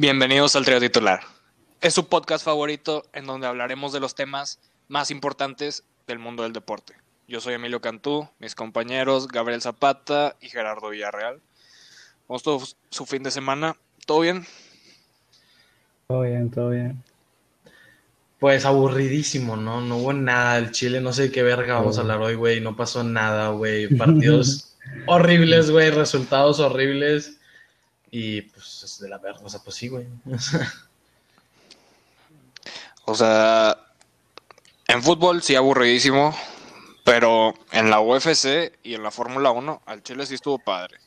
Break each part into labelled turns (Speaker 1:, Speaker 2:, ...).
Speaker 1: Bienvenidos al trío titular. Es su podcast favorito en donde hablaremos de los temas más importantes del mundo del deporte. Yo soy Emilio Cantú, mis compañeros Gabriel Zapata y Gerardo Villarreal. ¿Cómo estuvo su fin de semana? ¿Todo bien?
Speaker 2: Todo bien, todo bien.
Speaker 3: Pues aburridísimo, ¿no? No hubo nada. El Chile, no sé de qué verga vamos a hablar hoy, güey. No pasó nada, güey. Partidos horribles, güey. Resultados horribles. Y pues es de la verga. O sea, pues sí, güey.
Speaker 1: O sea, en fútbol sí aburridísimo. Pero en la UFC y en la Fórmula 1, al Chile sí estuvo padre.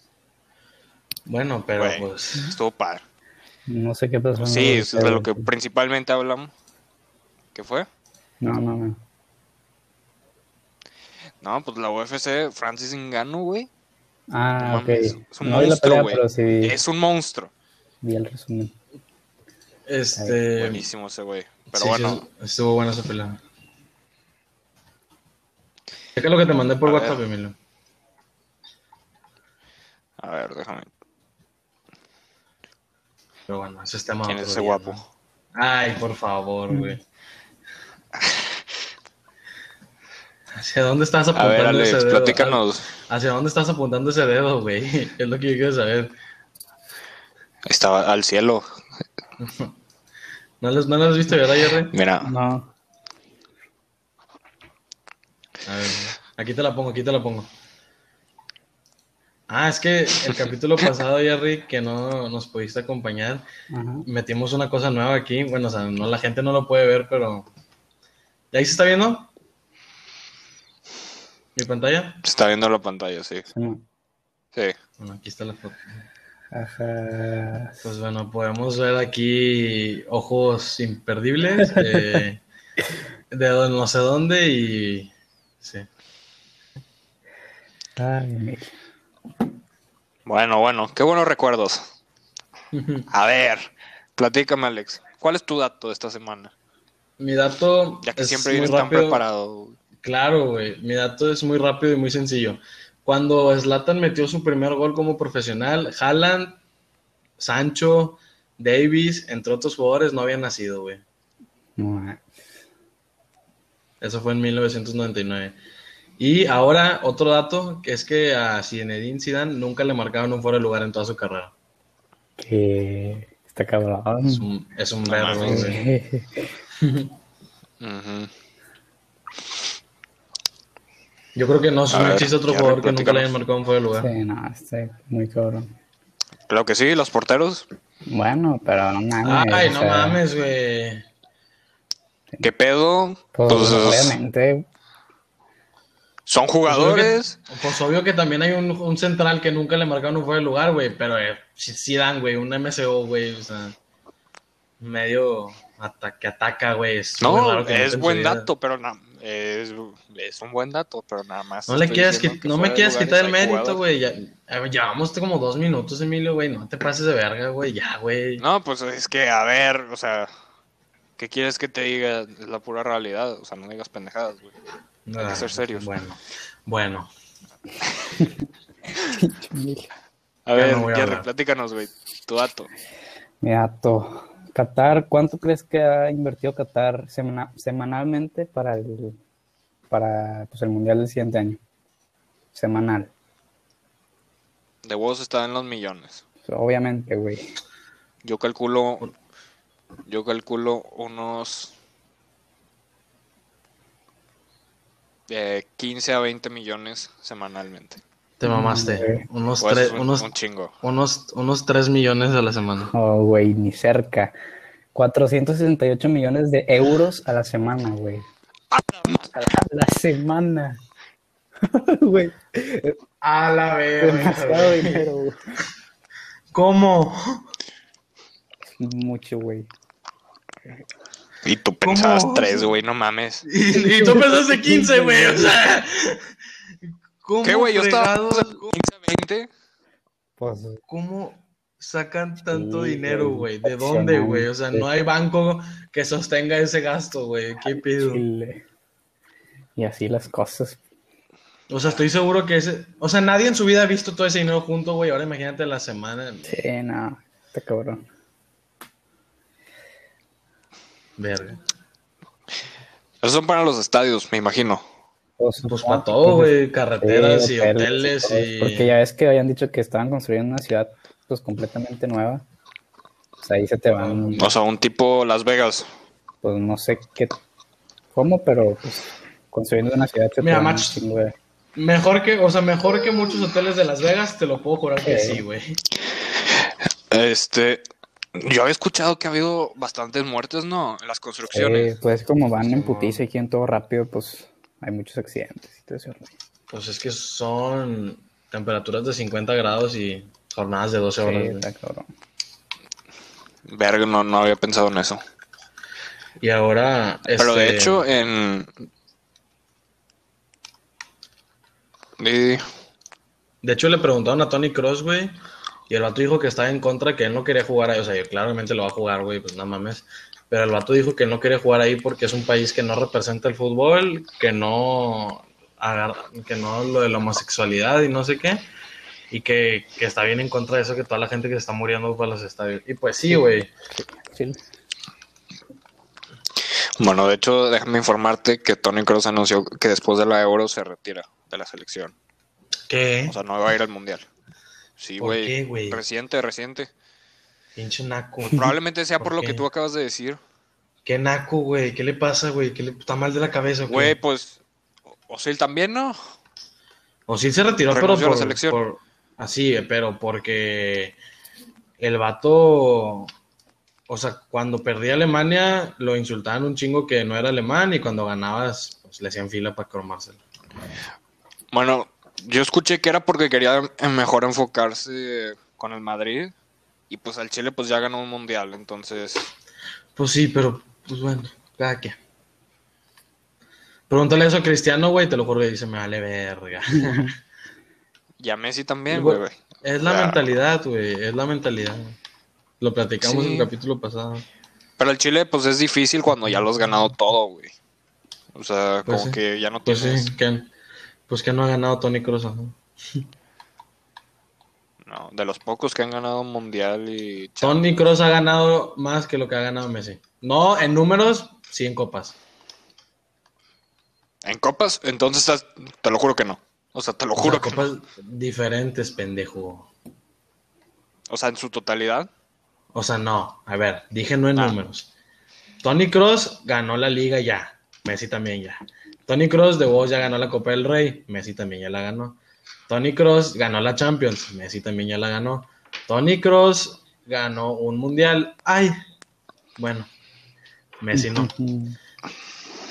Speaker 3: Bueno, pero pues.
Speaker 1: Estuvo padre.
Speaker 2: No sé qué pasó.
Speaker 1: Sí, es de lo que principalmente hablamos. ¿Qué fue?
Speaker 2: No, no, no.
Speaker 1: No, pues la UFC, Francis Ngannou, güey.
Speaker 2: Ah,
Speaker 1: No
Speaker 2: ok.
Speaker 1: es un
Speaker 2: no
Speaker 1: monstruo,
Speaker 2: pelea,
Speaker 1: güey.
Speaker 2: pero sí vi,
Speaker 1: Es un monstruo.
Speaker 2: vi el resumen.
Speaker 3: Este.
Speaker 1: Buenísimo ese güey. Pero
Speaker 3: sí,
Speaker 1: bueno,
Speaker 3: sí, estuvo buena esa pelea. Checa lo que te mandé por
Speaker 1: A
Speaker 3: WhatsApp,
Speaker 1: ver.
Speaker 3: Emilio.
Speaker 1: a ver, déjame.
Speaker 3: Pero bueno, ese es tema.
Speaker 1: ¿Quién es ese
Speaker 3: día,
Speaker 1: guapo?
Speaker 3: ¿no? Ay, por favor, güey. ¿Hacia dónde estás
Speaker 1: A
Speaker 3: apuntando
Speaker 1: ver, Alex,
Speaker 3: ese dedo?
Speaker 1: platícanos.
Speaker 3: ¿Hacia dónde estás apuntando ese dedo, güey? Es lo que yo quiero saber.
Speaker 1: Estaba al cielo.
Speaker 3: ¿No lo no lo has visto, verdad, Jerry?
Speaker 1: Mira,
Speaker 2: No.
Speaker 3: A ver, aquí te la pongo, aquí te la pongo. Ah, es que el capítulo pasado, Jerry, que no nos pudiste acompañar, metimos una cosa nueva aquí. Bueno, o sea, no, la gente no lo puede ver, pero. ¿Y ahí se está viendo? ¿Mi pantalla?
Speaker 1: se está viendo la pantalla, sí.
Speaker 2: sí, no.
Speaker 1: Sí.
Speaker 3: Bueno, aquí está la foto.
Speaker 2: Ajá.
Speaker 3: Pues bueno, podemos ver aquí ojos imperdibles, eh, de no sé dónde y... Sí.
Speaker 2: Ay.
Speaker 1: Bueno, bueno, qué buenos recuerdos. A ver, platícame, Alex. ¿Cuál es tu dato de esta semana?
Speaker 3: Mi dato
Speaker 1: Ya que
Speaker 3: es
Speaker 1: siempre
Speaker 3: muy
Speaker 1: tan
Speaker 3: rápido.
Speaker 1: preparado.
Speaker 3: Claro, güey. Mi dato es muy rápido y muy sencillo. Cuando Zlatan metió su primer gol como profesional, Haaland, Sancho, Davis, entre otros jugadores, no habían nacido, güey.
Speaker 2: No,
Speaker 3: Eso fue en 1999. Y ahora, otro dato, que es que a Zinedine Zidane nunca le marcaron un fuera de lugar en toda su carrera.
Speaker 2: que está cabrón.
Speaker 3: Es un, es un
Speaker 1: No
Speaker 3: verbo,
Speaker 1: mames.
Speaker 3: Yo creo que no,
Speaker 1: A
Speaker 3: no
Speaker 1: ver,
Speaker 3: existe otro jugador que nunca le hayan marcado un fuera de lugar.
Speaker 2: Sí, no, está muy cabrón.
Speaker 1: Creo que sí, los porteros.
Speaker 2: Bueno, pero no mames.
Speaker 3: Ay,
Speaker 2: o
Speaker 3: no
Speaker 2: sea,
Speaker 3: mames, güey.
Speaker 1: ¿Qué pedo?
Speaker 2: Pues,
Speaker 1: Pues,
Speaker 2: obviamente,
Speaker 1: son jugadores.
Speaker 3: Pues obvio que también hay un, un central que nunca le marcaron un fuera de lugar, güey. Pero eh, sí, sí dan, güey, un MCO, güey. O sea, medio ata- que ataca, güey. Es
Speaker 1: No, es buen dato, pero es, es un buen dato, pero nada más.
Speaker 3: No le
Speaker 1: que
Speaker 3: no me quieras quitar el mérito, güey. Ya, llevamos como dos minutos, Emilio, güey. No te pases de verga, güey. Ya, güey.
Speaker 1: No, pues es que, a ver, o sea, ¿qué quieres que te diga? Es la pura realidad, o sea, no digas pendejadas, güey. hay que ser serios.
Speaker 3: Bueno, bueno.
Speaker 1: A ver,
Speaker 3: no voy a
Speaker 1: Jerry,
Speaker 3: hablar.
Speaker 1: platícanos, güey, tu dato.
Speaker 2: mi dato. Qatar, ¿cuánto crees que ha invertido Qatar semana- semanalmente para el para pues, el mundial del siguiente año? Semanal.
Speaker 1: De vos está en los millones.
Speaker 2: Obviamente, güey.
Speaker 1: Yo calculo, yo calculo unos de 15 a 20 millones semanalmente.
Speaker 3: Te mamaste.
Speaker 2: güey.
Speaker 3: Unos,
Speaker 1: Pues
Speaker 3: tres,
Speaker 1: es un,
Speaker 3: unos,
Speaker 1: un chingo.
Speaker 3: unos, unos 3 millones a la semana.
Speaker 2: Oh, güey, ni cerca. 468 millones de euros a la semana, güey. A la semana. Güey,
Speaker 3: A la
Speaker 2: demasiado dinero, güey.
Speaker 3: ¿Cómo?
Speaker 2: Mucho, güey.
Speaker 1: Y tú pensabas
Speaker 3: ¿Cómo?
Speaker 1: tres, güey, no mames.
Speaker 3: Y, y tú pensaste 15, güey. O sea. ¿Cómo
Speaker 1: ¿Qué, güey? Yo estaba
Speaker 3: fregados-
Speaker 1: pensando 15 a 20.
Speaker 2: Pues,
Speaker 3: ¿Cómo sacan tanto
Speaker 2: Sí,
Speaker 3: dinero,
Speaker 2: güey.
Speaker 3: ¿De dónde, güey? O sea, no hay banco que sostenga ese gasto, güey. ¿Qué pido?
Speaker 2: Chile. Y así las cosas.
Speaker 3: O sea, estoy seguro que ese. O sea, nadie en su vida ha visto todo ese dinero junto, güey. Ahora imagínate la semana.
Speaker 2: Sí, no, está cabrón.
Speaker 3: Verga.
Speaker 1: Esos son para los estadios, me imagino.
Speaker 2: Pues,
Speaker 3: Pues para todo,
Speaker 2: que-
Speaker 3: güey. Carreteras
Speaker 2: Sí,
Speaker 3: y hoteles
Speaker 2: todo,
Speaker 3: y.
Speaker 2: Porque ya ves que habían dicho que estaban construyendo una ciudad pues completamente nueva. Pues ahí se te van,
Speaker 1: O sea, un tipo Las Vegas.
Speaker 2: pues no sé qué, cómo, pero pues construyendo una ciudad se te
Speaker 3: Mira,
Speaker 2: van chingo de-
Speaker 3: Mejor que, o sea, mejor que muchos hoteles de Las Vegas, te lo puedo jurar que
Speaker 2: Sí.
Speaker 3: sí, güey.
Speaker 1: Este, yo había escuchado que ha habido bastantes muertes, ¿no? En las construcciones.
Speaker 2: Eh, pues como van en putiza y quieren todo rápido, pues hay muchos accidentes eso.
Speaker 3: Pues es que son temperaturas de 50 grados y jornadas de 12
Speaker 2: Sí,
Speaker 3: horas. güey.
Speaker 2: está cabrón.
Speaker 1: Verga, no, no había pensado en eso.
Speaker 3: Y ahora.
Speaker 1: Pero de
Speaker 3: este,
Speaker 1: hecho, en. Y-
Speaker 3: De hecho, le preguntaron a Tony Cross, güey. Y el vato dijo que estaba en contra, que él no quería jugar ahí. O sea, yo claramente lo va a jugar, güey, pues no mames. Pero el vato dijo que no quería jugar ahí porque es un país que no representa el fútbol, que no. agarra- que no lo de la homosexualidad y no sé qué. Y que, que está bien en contra de eso, que toda la gente que se está muriendo para los estadios. Y pues sí, güey.
Speaker 2: Sí.
Speaker 1: Bueno, de hecho, déjame informarte que Tony Cross anunció que después de la Euro se retira de la selección.
Speaker 3: ¿Qué?
Speaker 1: O sea, no va a ir al Mundial. Sí,
Speaker 3: ¿Por qué,
Speaker 1: güey.
Speaker 3: güey?
Speaker 1: Reciente, reciente.
Speaker 3: Pinche naco.
Speaker 1: Probablemente sea
Speaker 3: ¿Por
Speaker 1: por lo que tú acabas de decir.
Speaker 3: ¿Qué naco, güey? ¿Qué le pasa, güey? ¿Qué le está mal de la cabeza, qué?
Speaker 1: Güey, pues. Osil también, ¿no?
Speaker 3: O sí se retiró, pero
Speaker 1: a la
Speaker 3: por,
Speaker 1: selección.
Speaker 3: por- así, pero porque el vato, o sea, cuando perdía Alemania lo insultaban un chingo que no era alemán y cuando ganabas pues le hacían fila para cromárselo.
Speaker 1: Bueno, yo escuché que era porque quería eh, mejor enfocarse con el Madrid. Y pues al Chile pues ya ganó un mundial, entonces.
Speaker 3: Pues sí, pero pues bueno, cada quien. Pregúntale eso a Cristiano, güey, te lo juro que dice, me vale verga.
Speaker 1: Y a Messi también,
Speaker 3: Güey, es la
Speaker 1: Ya.
Speaker 3: mentalidad, güey, es la mentalidad. Lo platicamos
Speaker 1: Sí.
Speaker 3: en el capítulo pasado.
Speaker 1: Pero el Chile pues es difícil cuando ya lo has ganado todo, güey. O sea,
Speaker 3: Pues
Speaker 1: como
Speaker 3: sí.
Speaker 1: que ya no
Speaker 3: Pues
Speaker 1: tienes...
Speaker 3: sí, que, pues que no ha ganado Tony Kroos. ajá.
Speaker 1: No, de los pocos que han ganado un mundial y...
Speaker 3: Tony Cross ha ganado más que lo que ha ganado Messi. No en números, sí en copas.
Speaker 1: ¿En copas? Entonces te lo juro que no. O sea, te lo
Speaker 3: O sea,
Speaker 1: juro que no.
Speaker 3: copas diferentes, pendejo.
Speaker 1: O sea, en su totalidad.
Speaker 3: O sea, no. A ver, dije no en
Speaker 1: Ah.
Speaker 3: números. Tony Cross ganó la liga ya. Messi también ya. Tony Cross de vos ya ganó la Copa del Rey. Messi también ya la ganó. Tony Cross ganó la Champions. Messi también ya la ganó. Tony Cross ganó un mundial. Ay, bueno. Messi no.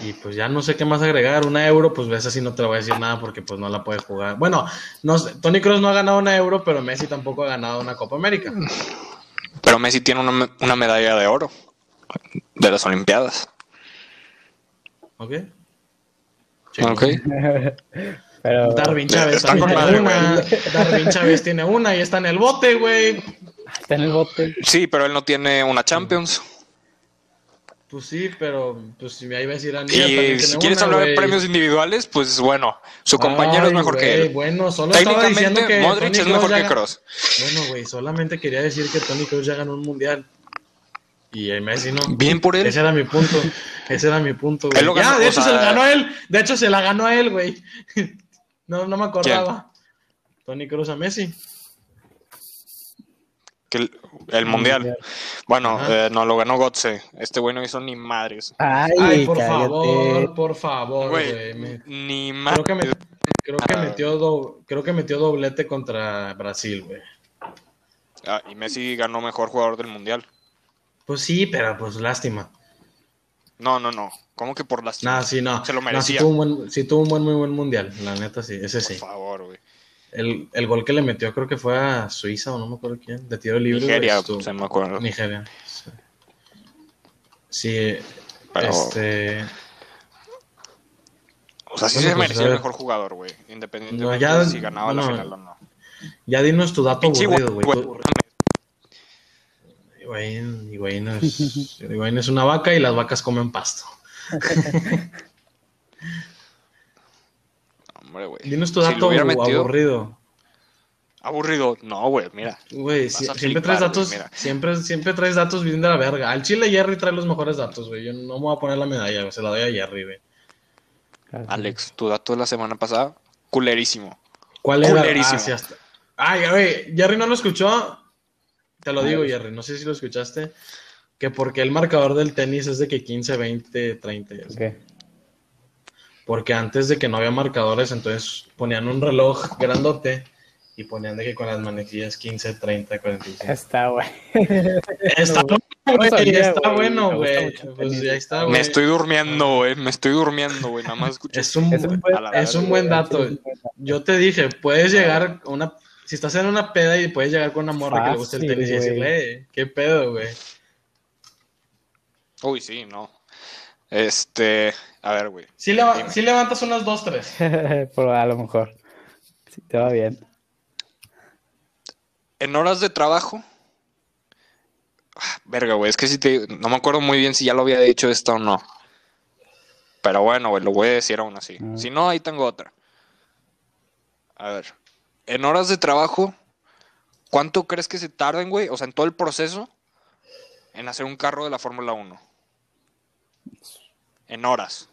Speaker 3: Y pues ya no sé qué más agregar. Una euro, pues ves así no te lo voy a decir nada porque pues no la puedes jugar. Bueno, no sé, Tony Cross no ha ganado una euro, pero Messi tampoco ha ganado una Copa América.
Speaker 1: Pero Messi tiene una, una medalla de oro de las Olimpiadas.
Speaker 3: ¿Ok?
Speaker 1: Ok.
Speaker 2: Pero
Speaker 3: Darwin Chávez tiene una. Darwin Chávez tiene una y está en el bote, güey.
Speaker 2: está en el bote.
Speaker 1: Sí, pero él no tiene una Champions.
Speaker 3: Pues sí, pero pues si ahí ves Irán.
Speaker 1: Y si quieres hablar de premios individuales, pues bueno, su compañero es mejor que él.
Speaker 3: Bueno, solo estaba
Speaker 1: Técnicamente,
Speaker 3: que
Speaker 1: Modric
Speaker 3: Tony
Speaker 1: es mejor que Cross.
Speaker 3: Bueno, güey, solamente quería decir que Tony Kroos ya ganó un mundial. Y el Messi no.
Speaker 1: Bien por él.
Speaker 3: Ese era mi punto. Ese era mi punto, güey.
Speaker 1: Él lo ganó,
Speaker 3: ya, de hecho
Speaker 1: sea-
Speaker 3: se la ganó él. De hecho se la ganó a él, güey. No, no me acordaba. Tony Kroos a Messi.
Speaker 1: Que el, el mundial. Bueno, eh, no lo ganó Gotze. Este güey no hizo ni madres.
Speaker 2: Ay,
Speaker 3: Ay, por
Speaker 2: cállate.
Speaker 3: favor, por favor, güey.
Speaker 1: Güey,
Speaker 3: Me-
Speaker 1: ni
Speaker 3: Creo
Speaker 1: madres.
Speaker 3: que, me- creo que metió do- creo que metió doblete contra Brasil, güey.
Speaker 1: Ah, y Messi ganó mejor jugador del mundial.
Speaker 3: Pues sí, pero pues lástima.
Speaker 1: No, no, no. ¿Cómo que por las
Speaker 3: Nah, sí, no.
Speaker 1: Se lo
Speaker 3: No, sí
Speaker 1: merecía.
Speaker 3: tuvo un buen, sí tuvo un buen, muy buen mundial, la neta sí, ese
Speaker 1: Por
Speaker 3: sí.
Speaker 1: favor, güey.
Speaker 3: El, el gol que le metió creo que fue a Suiza o no me acuerdo quién, de tiro libre.
Speaker 1: Nigeria,
Speaker 3: estuvo-
Speaker 1: se me acuerdo.
Speaker 3: Nigeria. Sí, Sí,
Speaker 1: Pero-
Speaker 3: este...
Speaker 1: O sea, sí
Speaker 3: Bueno,
Speaker 1: se
Speaker 3: pues,
Speaker 1: merecía el mejor jugador, güey. Independientemente
Speaker 3: No, ya-
Speaker 1: de si ganaba la final o no.
Speaker 3: Ya dinos tu dato aburrido, güey. Higuaín, Higuaín es, Higuaín es una vaca y las vacas comen pasto.
Speaker 1: Hombre, güey.
Speaker 3: Dinos tu dato
Speaker 1: metido-
Speaker 3: aburrido.
Speaker 1: Aburrido. No, güey, mira.
Speaker 3: Güey, si- siempre
Speaker 1: flipar,
Speaker 3: traes datos,
Speaker 1: mira.
Speaker 3: siempre, siempre traes datos bien de la verga. Al Chile Jerry trae los mejores datos, güey. Yo no me voy a poner la medalla, güey. Se la doy a Jerry, güey.
Speaker 1: Alex, tu dato de la semana pasada, culerísimo.
Speaker 3: ¿Cuál era?
Speaker 1: Culerísimo.
Speaker 3: Ah, sí, hasta- Ay, güey, Jerry no lo escuchó. Te lo digo,
Speaker 2: ver.
Speaker 3: Jerry, no sé si lo escuchaste. Que porque el marcador del tenis es de que 15, 20, 30. y así.
Speaker 2: Ok.
Speaker 3: Porque antes de que no había marcadores, entonces ponían un reloj grandote y ponían de que con las manecillas 15, 30, 45.
Speaker 2: Está, güey.
Speaker 3: Está
Speaker 2: No, sabía,
Speaker 3: está bueno,
Speaker 2: Me
Speaker 3: güey. Pues ya está,
Speaker 1: Me
Speaker 3: güey.
Speaker 1: estoy durmiendo, güey. Me estoy durmiendo, güey. Nada más escucho.
Speaker 3: Es un,
Speaker 2: Es un buen-
Speaker 3: es un buen dato. Yo te dije, puedes llegar a una. Si estás en una peda y puedes llegar con una morra que le gusta el tenis y decirle, eh, ¿qué pedo, güey?
Speaker 1: Uy, sí, no. Este, a ver, güey.
Speaker 3: Sí, leva- sí levantas unas dos, tres.
Speaker 2: Pero a lo mejor. Sí, te va bien.
Speaker 1: En horas de trabajo. Ah, Verga, güey. Es que si te. No me acuerdo muy bien si ya lo había dicho esto o no. Pero bueno, güey, lo voy a decir aún así.
Speaker 2: Ah.
Speaker 1: Si no, ahí tengo otra. A ver. En horas de trabajo, ¿cuánto crees que se tarden, güey? O sea, en todo el proceso, en hacer un carro de la Fórmula 1. En horas.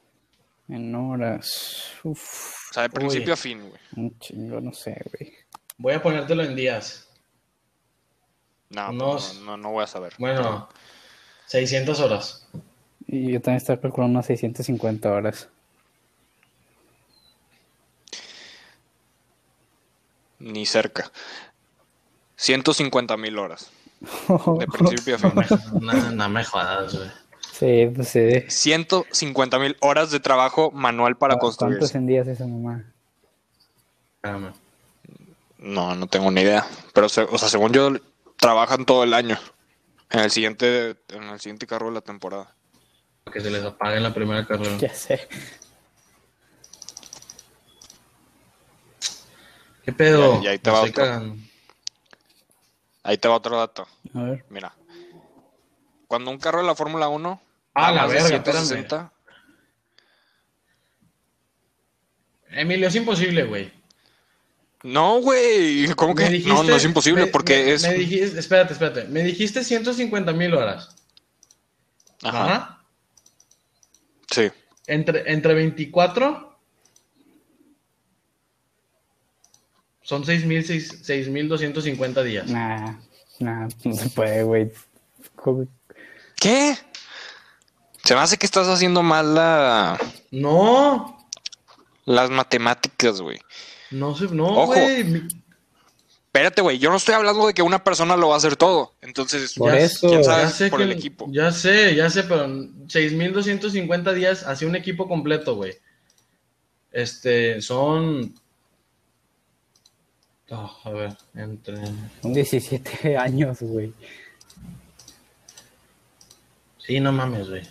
Speaker 2: En horas. Uf,
Speaker 1: O sea, de
Speaker 3: Uy.
Speaker 1: principio a fin, güey.
Speaker 2: un chingo, no sé, güey.
Speaker 3: Voy a ponértelo en días.
Speaker 1: No,
Speaker 3: Unos-
Speaker 1: no, no, no voy a saber.
Speaker 3: Bueno, 600 horas.
Speaker 2: Y yo también estaba calculando unas 650 horas.
Speaker 1: Ni cerca. 150 mil horas. De principio a fin.
Speaker 3: No, no me jodas, güey.
Speaker 2: Sí, pues sí.
Speaker 1: 150 mil horas de trabajo manual para
Speaker 2: ¿Cuántos
Speaker 1: construirse.
Speaker 2: en días esa mamá?
Speaker 1: No, no tengo ni idea. Pero, o sea, según yo, trabajan todo el año. En el siguiente, en el siguiente carro de la temporada.
Speaker 3: Que se les apague en la primera carrera.
Speaker 2: Ya sé.
Speaker 3: ¿Qué pedo?
Speaker 1: Y- y ahí te va otro.
Speaker 3: cagando.
Speaker 1: Ahí te va otro dato.
Speaker 2: A ver.
Speaker 1: Mira. Cuando un carro de la Fórmula 1
Speaker 3: Ah, la verga,
Speaker 1: 160,
Speaker 3: Emilio, es imposible, güey.
Speaker 1: No, güey. ¿Cómo que?
Speaker 3: dijiste-
Speaker 1: no, no es imposible
Speaker 3: me-
Speaker 1: porque
Speaker 3: me-
Speaker 1: es.
Speaker 3: Me dijiste, espérate, espérate. Me dijiste 150 mil horas.
Speaker 1: Ajá.
Speaker 3: Ajá.
Speaker 1: Sí.
Speaker 3: Entre, entre 24 son 6.000, 6.250 días.
Speaker 2: Nah, nah, no se puede, güey.
Speaker 1: ¿Qué? Se me hace que estás haciendo mal la,
Speaker 3: No,
Speaker 1: las matemáticas, güey.
Speaker 3: no sé, no,
Speaker 1: Ojo.
Speaker 3: güey.
Speaker 1: Espérate, güey. Yo no estoy hablando de que una persona lo va a hacer todo. Entonces,
Speaker 2: Por
Speaker 3: Ya-
Speaker 2: eso.
Speaker 1: quién
Speaker 3: Ya sé
Speaker 1: por
Speaker 3: que-
Speaker 1: el equipo.
Speaker 3: Ya sé, ya sé, pero 6.250 días hacia un equipo completo, güey. Este, son... Ah, a ver, entre...
Speaker 2: Son 17 años, güey.
Speaker 3: Sí, no mames, güey.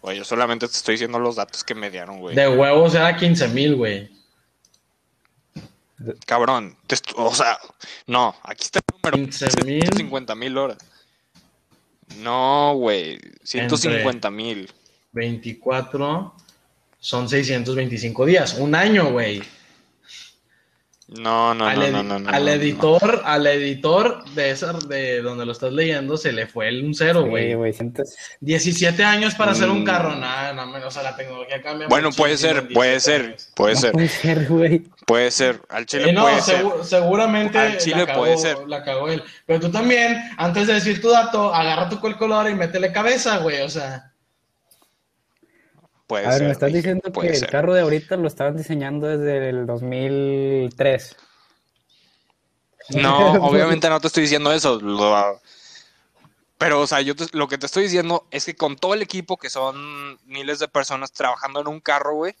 Speaker 1: Güey, yo solamente te estoy diciendo los datos que me dieron, güey.
Speaker 3: De huevos era 15.000, güey.
Speaker 1: Cabrón. te o sea, no. Aquí está el número.
Speaker 3: 15,000.
Speaker 1: 150 mil horas. No, güey. 150 mil.
Speaker 3: 24 son 625 días. Un año, güey.
Speaker 1: No, no,
Speaker 3: al,
Speaker 1: no, no, no, no,
Speaker 3: al editor, al editor de esa, de donde lo estás leyendo, se le fue el un cero,
Speaker 2: Sí,
Speaker 3: güey.
Speaker 2: güey. sientes-
Speaker 3: 17 años para hacer un
Speaker 1: Mm.
Speaker 3: carro, nada, no, menos, o sea, la tecnología cambia.
Speaker 1: Bueno, puede ser, puede
Speaker 3: 17
Speaker 1: ser, puede ser,
Speaker 2: puede ser, güey.
Speaker 1: puede ser. Al chile
Speaker 3: Eh, no,
Speaker 1: puede ser.
Speaker 3: segu- seguramente
Speaker 1: Al chile puede ser.
Speaker 3: la cagó él. Pero tú también, antes de decir tu dato, agarra tu calculadora y métele cabeza, güey, o sea.
Speaker 1: Puede
Speaker 2: A ver,
Speaker 1: ser,
Speaker 2: me estás diciendo que el carro de ahorita lo estaban diseñando desde el 2003.
Speaker 1: No, obviamente no te estoy diciendo eso. lo- Pero, o sea, yo te- lo que te estoy diciendo es que con todo el equipo, que son miles de personas trabajando en un carro, güey,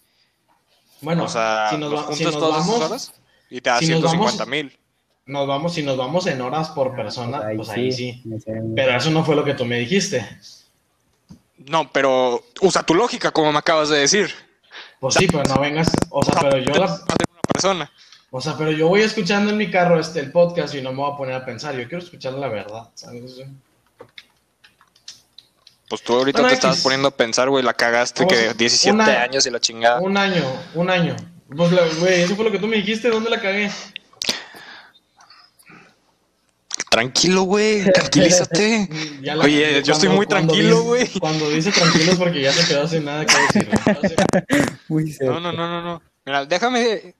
Speaker 3: Bueno,
Speaker 1: o sea,
Speaker 3: si nos, va- si nos
Speaker 1: todas
Speaker 3: vamos,
Speaker 1: horas y te da
Speaker 3: si nos
Speaker 1: 150
Speaker 3: vamos-
Speaker 1: mil.
Speaker 3: nos vamos, si nos vamos en horas por persona,
Speaker 2: Ahí
Speaker 3: pues ahí sí.
Speaker 2: sé-
Speaker 3: Pero eso no fue lo que tú me dijiste.
Speaker 1: No, pero usa tu lógica, como me acabas de decir.
Speaker 3: Pues sí, pero no vengas, o sea, pero yo la-
Speaker 1: una persona.
Speaker 3: o sea, pero yo voy escuchando en mi carro este el podcast y no me voy a poner a pensar, yo quiero escuchar la verdad, ¿sabes?
Speaker 1: Pues tú ahorita
Speaker 3: Bueno,
Speaker 1: te estabas poniendo a pensar, güey, la cagaste que 17
Speaker 3: una-
Speaker 1: años y la chingada.
Speaker 3: Un año, un año. Pues, güey, eso fue lo que tú me dijiste, ¿dónde la cagué?
Speaker 1: Tranquilo, güey, tranquilízate. Oye, yo estoy muy tranquilo, güey.
Speaker 3: Cuando dice tranquilo es porque ya se quedó sin nada que decir.
Speaker 1: No, no, no, no, no. Mira, déjame.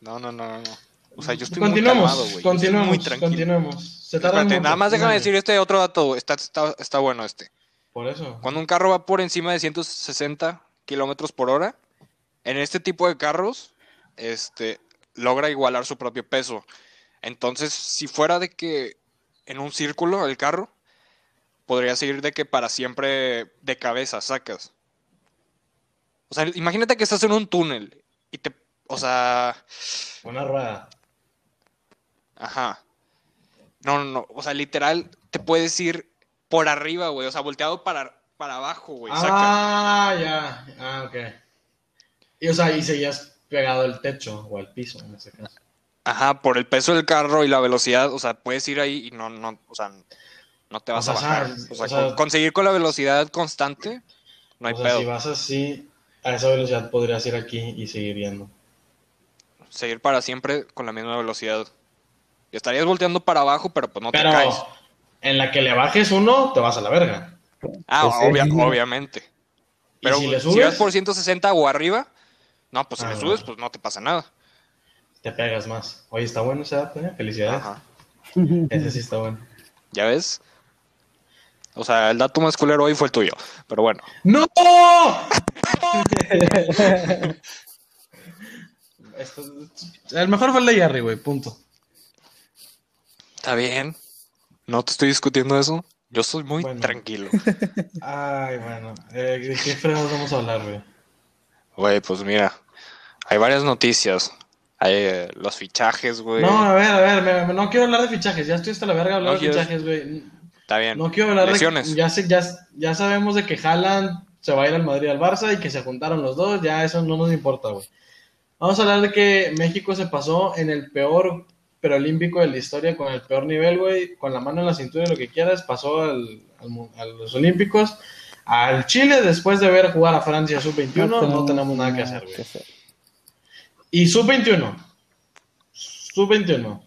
Speaker 1: No, no, no, no. no. O sea, yo estoy muy calmado, güey.
Speaker 3: Continuemos,
Speaker 1: muy tranquilo.
Speaker 3: continuemos. Se tarda
Speaker 1: Espérate,
Speaker 3: mucho,
Speaker 1: nada más déjame decir este otro dato, está, está, está bueno este.
Speaker 3: Por eso.
Speaker 1: Cuando un carro va por encima de 160 kilómetros por hora, en este tipo de carros, este, logra igualar su propio peso. Entonces, si fuera de que en un círculo el carro, podría seguir de que para siempre de cabeza sacas. O sea, imagínate que estás en un túnel y te, o sea,
Speaker 3: Una rueda.
Speaker 1: Ajá. No, no, no. O sea, literal, te puedes ir por arriba, güey. O sea, volteado para, para abajo, güey. saca.
Speaker 3: Ah, ya. Ah, ok. Y o sea, y seguías pegado al techo o al piso en ese caso.
Speaker 1: Ajá, por el peso del carro y la velocidad. O sea, puedes ir ahí y no, no, o sea, no te
Speaker 3: O
Speaker 1: vas
Speaker 3: sea,
Speaker 1: a bajar. O sea,
Speaker 3: o sea-
Speaker 1: con- conseguir con la velocidad constante, no hay
Speaker 3: o sea,
Speaker 1: pedo.
Speaker 3: si vas así, a esa velocidad podrías ir aquí y seguir yendo.
Speaker 1: Seguir para siempre con la misma velocidad. Y estarías volteando para abajo, pero pues no
Speaker 3: Pero
Speaker 1: te caes.
Speaker 3: en la que le bajes uno, te vas a la verga.
Speaker 1: Ah,
Speaker 2: Pues sí.
Speaker 1: obviamente.
Speaker 3: ¿Y
Speaker 1: Pero
Speaker 3: si
Speaker 1: si,
Speaker 3: le subes?
Speaker 1: vas por 160 o arriba, no, pues si
Speaker 3: Ah,
Speaker 1: le
Speaker 3: no.
Speaker 1: subes, pues no te pasa nada.
Speaker 3: Te pegas más. Oye, está bueno ese dato, ¿eh? Felicidades.
Speaker 1: Ajá.
Speaker 3: Ese sí está bueno.
Speaker 1: ¿Ya ves? O sea, el dato más culero hoy fue el tuyo. Pero bueno.
Speaker 3: ¡No! Esto- el mejor fue el de Jerry, güey, punto.
Speaker 1: Está bien. No te estoy discutiendo eso. Yo soy muy
Speaker 3: Bueno.
Speaker 1: tranquilo.
Speaker 3: Ay, bueno. Eh, ¿De qué fregados vamos a hablar, güey?
Speaker 1: Güey, pues mira. Hay varias noticias. Eh, los fichajes, güey.
Speaker 3: No, a ver, a ver, me- me- no quiero hablar de fichajes. Ya estoy hasta la verga hablar
Speaker 1: No
Speaker 3: de
Speaker 1: quieres-
Speaker 3: fichajes, güey.
Speaker 1: Está bien.
Speaker 3: No quiero hablar
Speaker 1: Lesiones.
Speaker 3: de. Ya, sé, ya, ya sabemos de que Haaland se va a ir al Madrid al Barça y que se juntaron los dos. Ya eso no nos importa, güey. Vamos a hablar de que México se pasó en el peor preolímpico de la historia, con el peor nivel, güey, con la mano en la cintura y lo que quieras. Pasó al, al a los Olímpicos. Al Chile, después de ver jugar a Francia sub-21, no, tenemos nada que hacer, güey. Y sub-21. Sub-21.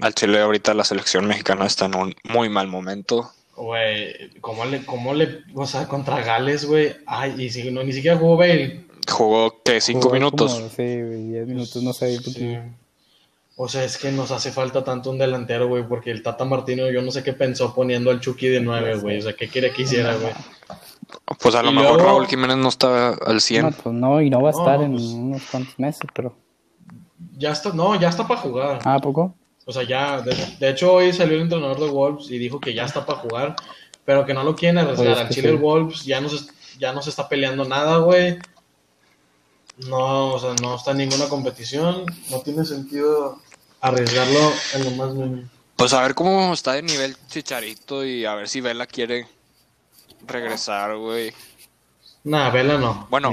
Speaker 1: Al Chile ahorita la selección mexicana está en un muy mal momento.
Speaker 3: Güey, ¿cómo le, cómo le, o sea, contra Gales, güey? Ay, y si no, ni siquiera jugó Bale.
Speaker 1: Jugó que cinco
Speaker 2: Jugó
Speaker 1: minutos.
Speaker 2: como, sí, güey, diez minutos, no sé.
Speaker 3: Sí. O sea, es que nos hace falta tanto un delantero, güey, porque el Tata Martino, yo no sé qué pensó poniendo al Chucky de nueve, güey. O sea, ¿qué quiere que hiciera, güey?
Speaker 1: Pues a lo mejor
Speaker 3: luego-
Speaker 1: Raúl Jiménez no está al 100.
Speaker 2: No, pues no, y no va a
Speaker 3: No,
Speaker 2: estar
Speaker 3: no,
Speaker 2: en
Speaker 3: pues-
Speaker 2: unos cuantos meses, pero.
Speaker 3: Ya está, no, ya está para jugar.
Speaker 2: Ah, ¿a poco?
Speaker 3: O sea, ya, de, de hecho, hoy salió el entrenador de Wolves y dijo que ya está para jugar, pero que no lo quieren arriesgar.
Speaker 2: Pues es
Speaker 3: Al Chile
Speaker 2: sí.
Speaker 3: el Wolves ya no, se, ya no se está peleando nada, güey. No, o sea, no está en ninguna competición. No tiene sentido arriesgarlo en lo más mínimo.
Speaker 1: Pues a ver cómo está de nivel Chicharito y a ver si Vela quiere regresar, güey.
Speaker 3: Nah, Vela no.
Speaker 1: Bueno.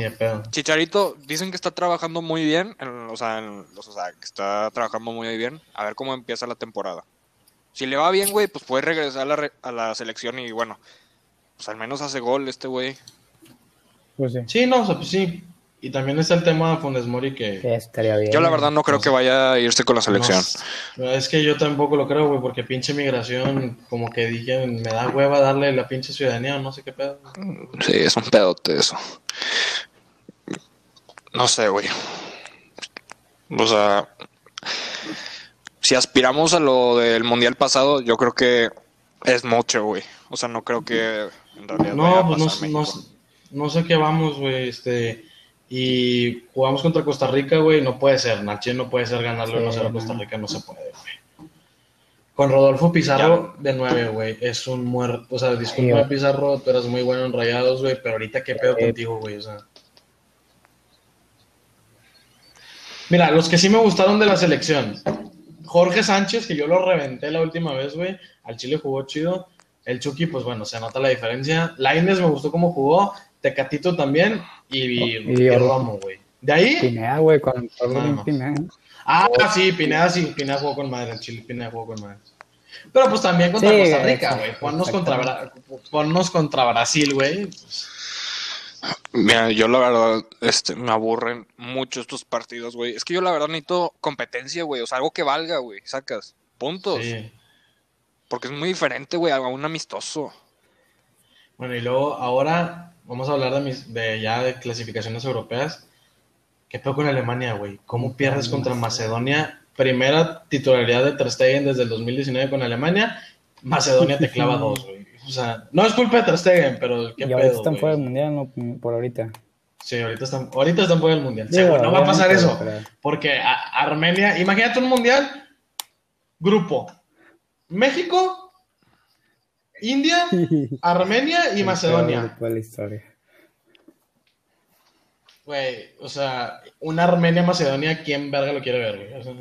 Speaker 1: Chicharito dicen que está trabajando muy bien, en- o, sea, en- o sea, que está trabajando muy bien. A ver cómo empieza la temporada. Si le va bien, güey, pues puede regresar a la, re- a la selección y bueno, pues al menos hace gol este güey.
Speaker 2: Pues sí.
Speaker 3: Sí, no, o sea, pues sí. Y también está el tema de Funes Mori que...
Speaker 2: Estaría bien.
Speaker 1: Yo la verdad no creo que vaya a irse con la selección.
Speaker 3: No, es que yo tampoco lo creo, güey, porque pinche migración, como que dije, me da hueva darle la pinche ciudadanía o no sé qué pedo.
Speaker 1: Sí, es un pedote eso. No sé, güey. O sea, si aspiramos a lo del mundial pasado, yo creo que es mucho, güey. O sea, no creo que en realidad vaya
Speaker 3: No,
Speaker 1: a
Speaker 3: pues no, no, no sé qué vamos, güey, este... Y jugamos contra Costa Rica, güey, no puede ser. Nachi no puede ser ganarle
Speaker 2: Sí,
Speaker 3: 1-0 a Costa. Rica, no se puede, güey. Con Rodolfo Pizarro de 9, güey, es un muerto. O sea, disculpa. Pizarro, tú eras muy bueno en rayados, güey, pero ahorita qué pedo
Speaker 2: Eh.
Speaker 3: contigo, güey, o sea. Mira, los que sí me gustaron de la selección. Jorge Sánchez, que yo lo reventé la última vez, güey. Al Chile jugó chido. El Chucky, pues bueno, se nota la diferencia. Laines me gustó cómo jugó. Tecatito también. Y, y,
Speaker 2: Y-
Speaker 3: Romo, güey. De ahí.
Speaker 2: Pineda, güey, con. Pineda.
Speaker 3: Ah, sí, Pineda sí. Pineda jugó con madre. El Chile Pineda jugó con madre. Pero pues también contra
Speaker 2: Sí,
Speaker 3: Costa Rica, güey. Ponnos contra, Bra- ponnos contra Brasil, güey. pues,
Speaker 1: Mira, yo la verdad, este, me aburren mucho estos partidos, güey. Es que yo la verdad necesito competencia, güey. O sea, algo que valga, güey. Sacas. Puntos.
Speaker 3: sí.
Speaker 1: Porque es muy diferente, güey, a un amistoso.
Speaker 3: Bueno, y luego ahora vamos a hablar de, mis, de ya de clasificaciones europeas. ¿Qué pedo con Alemania, güey? ¿Cómo pierdes contra Macedonia? Primera titularidad de Ter Stegen desde el 2019 con Alemania. Macedonia te clava dos, güey. O sea, no es culpa de Ter Stegen, pero qué
Speaker 2: Y ahorita
Speaker 3: pedo,
Speaker 2: están
Speaker 3: güey?
Speaker 2: fuera del mundial, no, por ahorita.
Speaker 3: Sí, ahorita están, ahorita están fuera del mundial. Sí,
Speaker 2: Digo,
Speaker 3: no va a pasar eso. Porque a- Armenia, imagínate un mundial, grupo, México, India, Armenia y Macedonia.
Speaker 2: la historia.
Speaker 3: Güey, o sea, una Armenia-Macedonia, ¿quién verga lo quiere ver, güey? O sea,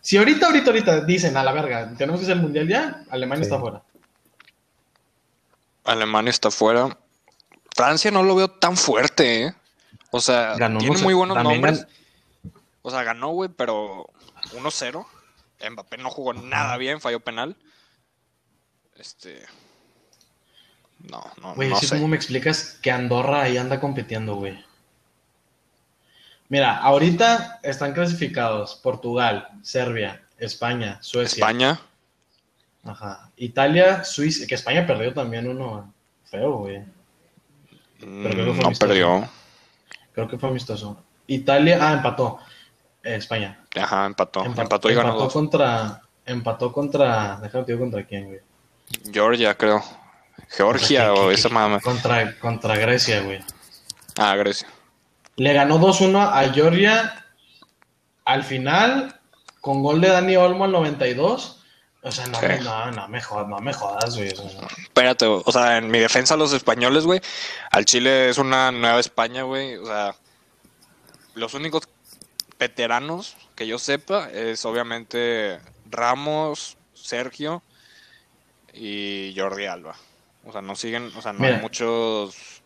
Speaker 3: si ahorita, ahorita, ahorita dicen a la verga, tenemos que hacer el mundial ya, Alemania
Speaker 2: Sí.
Speaker 3: está fuera.
Speaker 1: Alemania está fuera. Francia no lo veo tan fuerte, ¿eh? O sea,
Speaker 3: Ganó,
Speaker 1: tiene muy buenos nombres.
Speaker 3: gan-
Speaker 1: O sea, ganó, güey, pero 1-0. Mbappé no jugó nada bien, falló penal. Este. No, no,
Speaker 3: Güey,
Speaker 1: no
Speaker 3: ¿sí
Speaker 1: sé.
Speaker 3: ¿cómo me explicas que Andorra ahí anda compitiendo, güey? Mira, ahorita están clasificados Portugal, Serbia, España, Suecia,
Speaker 1: España.
Speaker 3: Ajá. Italia, Suiza, que España perdió también uno feo, güey. creo que fue
Speaker 1: no
Speaker 3: amistoso.
Speaker 1: perdió.
Speaker 3: Creo que fue amistoso. Italia, ah, empató. Eh, España.
Speaker 1: Ajá, empató.
Speaker 3: Empa-
Speaker 1: empató y ganó
Speaker 3: empató contra, empató contra, déjame te digo contra quién, güey.
Speaker 1: Georgia, creo. Georgia o
Speaker 3: ¿qué-
Speaker 1: esa mamá.
Speaker 3: Contra, contra Grecia, güey.
Speaker 1: Ah, Grecia.
Speaker 3: Le ganó 2-1 a Georgia al final con gol de Dani Olmo al 92. O sea, no,
Speaker 1: Sí.
Speaker 3: no, no me jodas, no me jodas, güey.
Speaker 1: Espérate, o sea, en mi defensa los españoles, güey, al Chile es una nueva España, güey, o sea, los únicos veteranos que yo sepa es obviamente Ramos, Sergio y Jordi Alba. O sea, no siguen, o sea, no
Speaker 3: Mira.
Speaker 1: hay muchos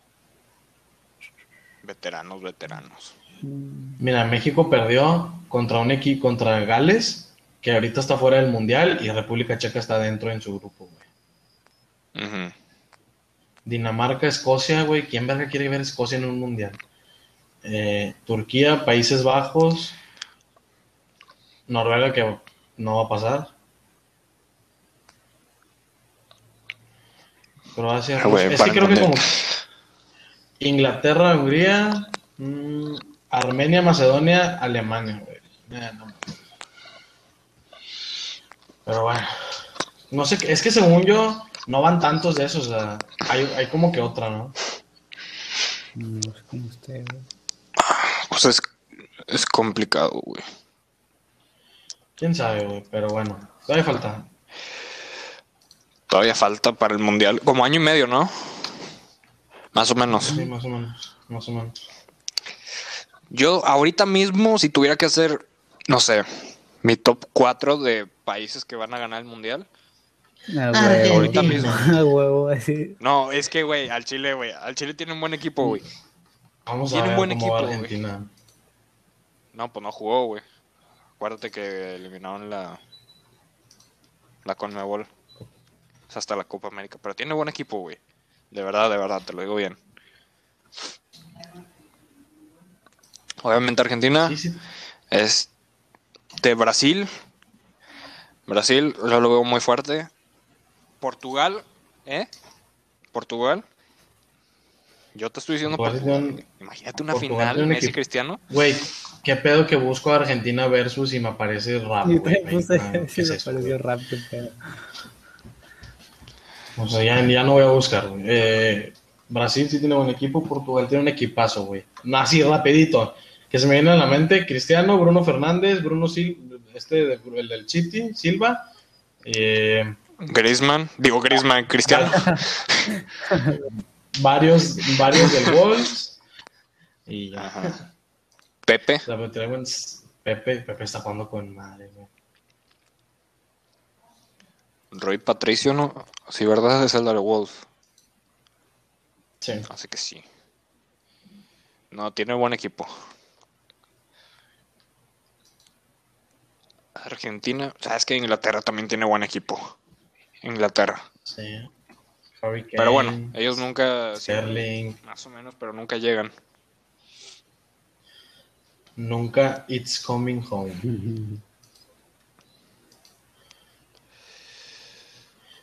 Speaker 1: veteranos, veteranos.
Speaker 3: Mira, México perdió contra un equipo, contra Gales, que ahorita está fuera del Mundial, y República Checa está dentro en su grupo, güey. Dinamarca, Escocia, güey. ¿Quién verga quiere ver Escocia en un Mundial? Eh, Turquía, Países Bajos, Noruega, que no va a pasar. Croacia,
Speaker 1: Ah,
Speaker 3: es que creo que como. Inglaterra, Hungría, mm, Armenia, Macedonia, Alemania, güey. No. Pero bueno, no sé, qué- es que según yo no van tantos de esos, o sea, hay, hay como que otra, ¿no?
Speaker 2: No sé cómo esté, güey.
Speaker 1: Pues es, es complicado, güey.
Speaker 3: Quién sabe, güey, pero bueno, todavía falta.
Speaker 1: Todavía falta para el Mundial, como año y medio, ¿no? Más o menos.
Speaker 3: Sí, más o menos, más o menos.
Speaker 1: Yo ahorita mismo, si tuviera que hacer, no sé, mi top 4 de países que van a ganar el mundial.
Speaker 2: Ah, güey,
Speaker 1: Ahorita mismo.
Speaker 2: Ah, huevo, así.
Speaker 1: No, es que, güey, al Chile, güey, al Chile tiene un buen equipo, güey.
Speaker 3: Vamos a
Speaker 1: Tiene un
Speaker 3: ver
Speaker 1: buen
Speaker 3: cómo va
Speaker 1: equipo, güey.
Speaker 3: Argentina.
Speaker 1: No, pues no jugó, güey. Acuérdate que eliminaron la, la Conmebol. Hasta la Copa América. Pero tiene buen equipo, güey. De verdad, de verdad, te lo digo bien. Obviamente Argentina.
Speaker 3: Sí, sí.
Speaker 1: Es de Brasil. Brasil, yo lo veo muy fuerte. Portugal, ¿eh? Portugal. Yo te estoy diciendo
Speaker 3: Portugal
Speaker 1: Imagínate una
Speaker 3: Portugal
Speaker 1: final,
Speaker 3: un
Speaker 1: Messi
Speaker 3: equipo-
Speaker 1: Cristiano.
Speaker 3: Güey, qué pedo que busco a Argentina versus y me aparece rap,
Speaker 2: Y
Speaker 3: güey.
Speaker 2: te puse,
Speaker 3: Ah, ¿qué
Speaker 2: sí me
Speaker 3: eso,
Speaker 2: pareció
Speaker 3: güey?
Speaker 2: rápido, pero.
Speaker 3: O sea, ya, ya no voy a buscar, güey. Eh, Brasil sí tiene buen equipo, Portugal tiene un equipazo, güey. Así, rapidito. Que se me viene a la mente Cristiano, Bruno Fernández, Bruno Sil este, el del City, Silva. Eh,
Speaker 1: Griezmann, digo Griezmann, Cristiano.
Speaker 3: varios, varios del Wolves. Y ya.
Speaker 1: Pepe.
Speaker 3: O sea, Pepe, Pepe está jugando con madre, güey.
Speaker 1: Roy Patricio, ¿no? Sí, ¿verdad? Es el de Wolf.
Speaker 3: Sí.
Speaker 1: Así que sí. No, tiene buen equipo. Argentina. Sabes que Inglaterra también tiene buen equipo. Inglaterra.
Speaker 3: Sí.
Speaker 1: Pero bueno, ellos nunca. sí,
Speaker 3: Sterling.
Speaker 1: más o menos, pero nunca llegan.
Speaker 3: Nunca It's Coming Home.